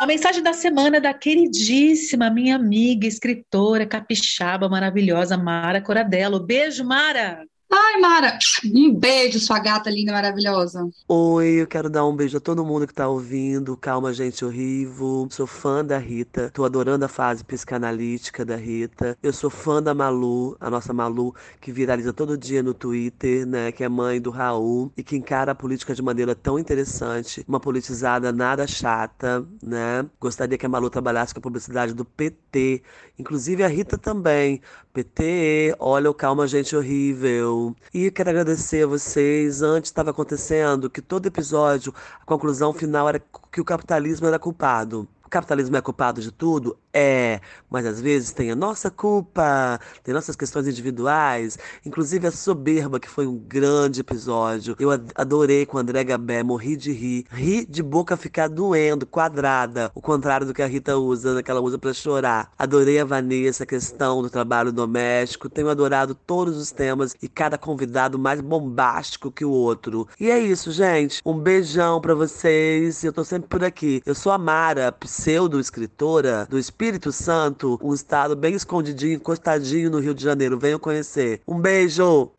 Speaker 3: A mensagem da semana é da queridíssima minha amiga, escritora, capixaba maravilhosa, Mara Coradello. Beijo, Mara!
Speaker 4: Ai, Mara, um beijo, sua gata linda, maravilhosa.
Speaker 6: Oi, eu quero dar um beijo a todo mundo que tá ouvindo. Calma, gente horrível. Sou fã da Rita. Tô adorando a fase psicanalítica da Rita. Eu sou fã da Malu, a nossa Malu, que viraliza todo dia no Twitter, né? Que é mãe do Raul e que encara a política de maneira tão interessante. Uma politizada nada chata, né? Gostaria que a Malu trabalhasse com a publicidade do PT. Inclusive a Rita também. PT, olha o Calma, gente horrível. E quero agradecer a vocês. Antes estava acontecendo que todo episódio, a conclusão final era que o capitalismo era culpado. O capitalismo é culpado de tudo? É, mas às vezes tem a nossa culpa, tem nossas questões individuais, inclusive a soberba, que foi um grande episódio. Eu adorei com o André Gabé, morri de rir. Ri de boca ficar doendo, quadrada, o contrário do que a Rita usa, né, que ela usa para chorar. Adorei a Vanessa, a questão do trabalho doméstico. Tenho adorado todos os temas e cada convidado mais bombástico que o outro. E é isso, gente. Um beijão para vocês. Eu tô sempre por aqui. Eu sou a Mara, pseudo-escritora do Espírito Espírito Santo, um estado bem escondidinho, encostadinho no Rio de Janeiro. Venham conhecer. Um beijo!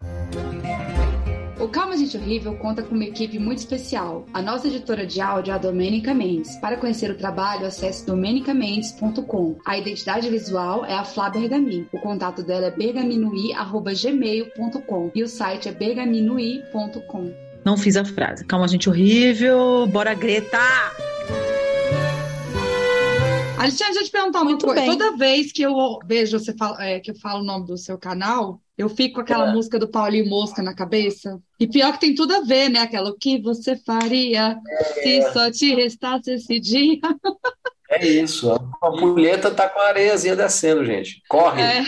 Speaker 4: O Calma Gente Horrível conta com uma equipe muito especial. A nossa editora de áudio é a Domênica Mendes. Para conhecer o trabalho, acesse domenicamendes.com. A identidade visual é a Flá Bergamin. O contato dela é bergaminui.gmail.com e o site é bergaminui.com.
Speaker 3: Não fiz a frase. Calma Gente Horrível. Bora, Greta!
Speaker 4: Alexandre, deixa eu te perguntar uma
Speaker 3: Muito
Speaker 4: coisa.
Speaker 3: bem.
Speaker 4: Toda vez que eu vejo você fala, é, que eu falo o nome do seu canal, eu fico com aquela
Speaker 5: É.
Speaker 4: música do Paulinho Mosca na cabeça. E pior que tem tudo a ver, né? Aquela o que você faria se só te restasse esse dia.
Speaker 5: É isso. A ampulheta tá com a areiazinha descendo, gente. Corre.
Speaker 4: É.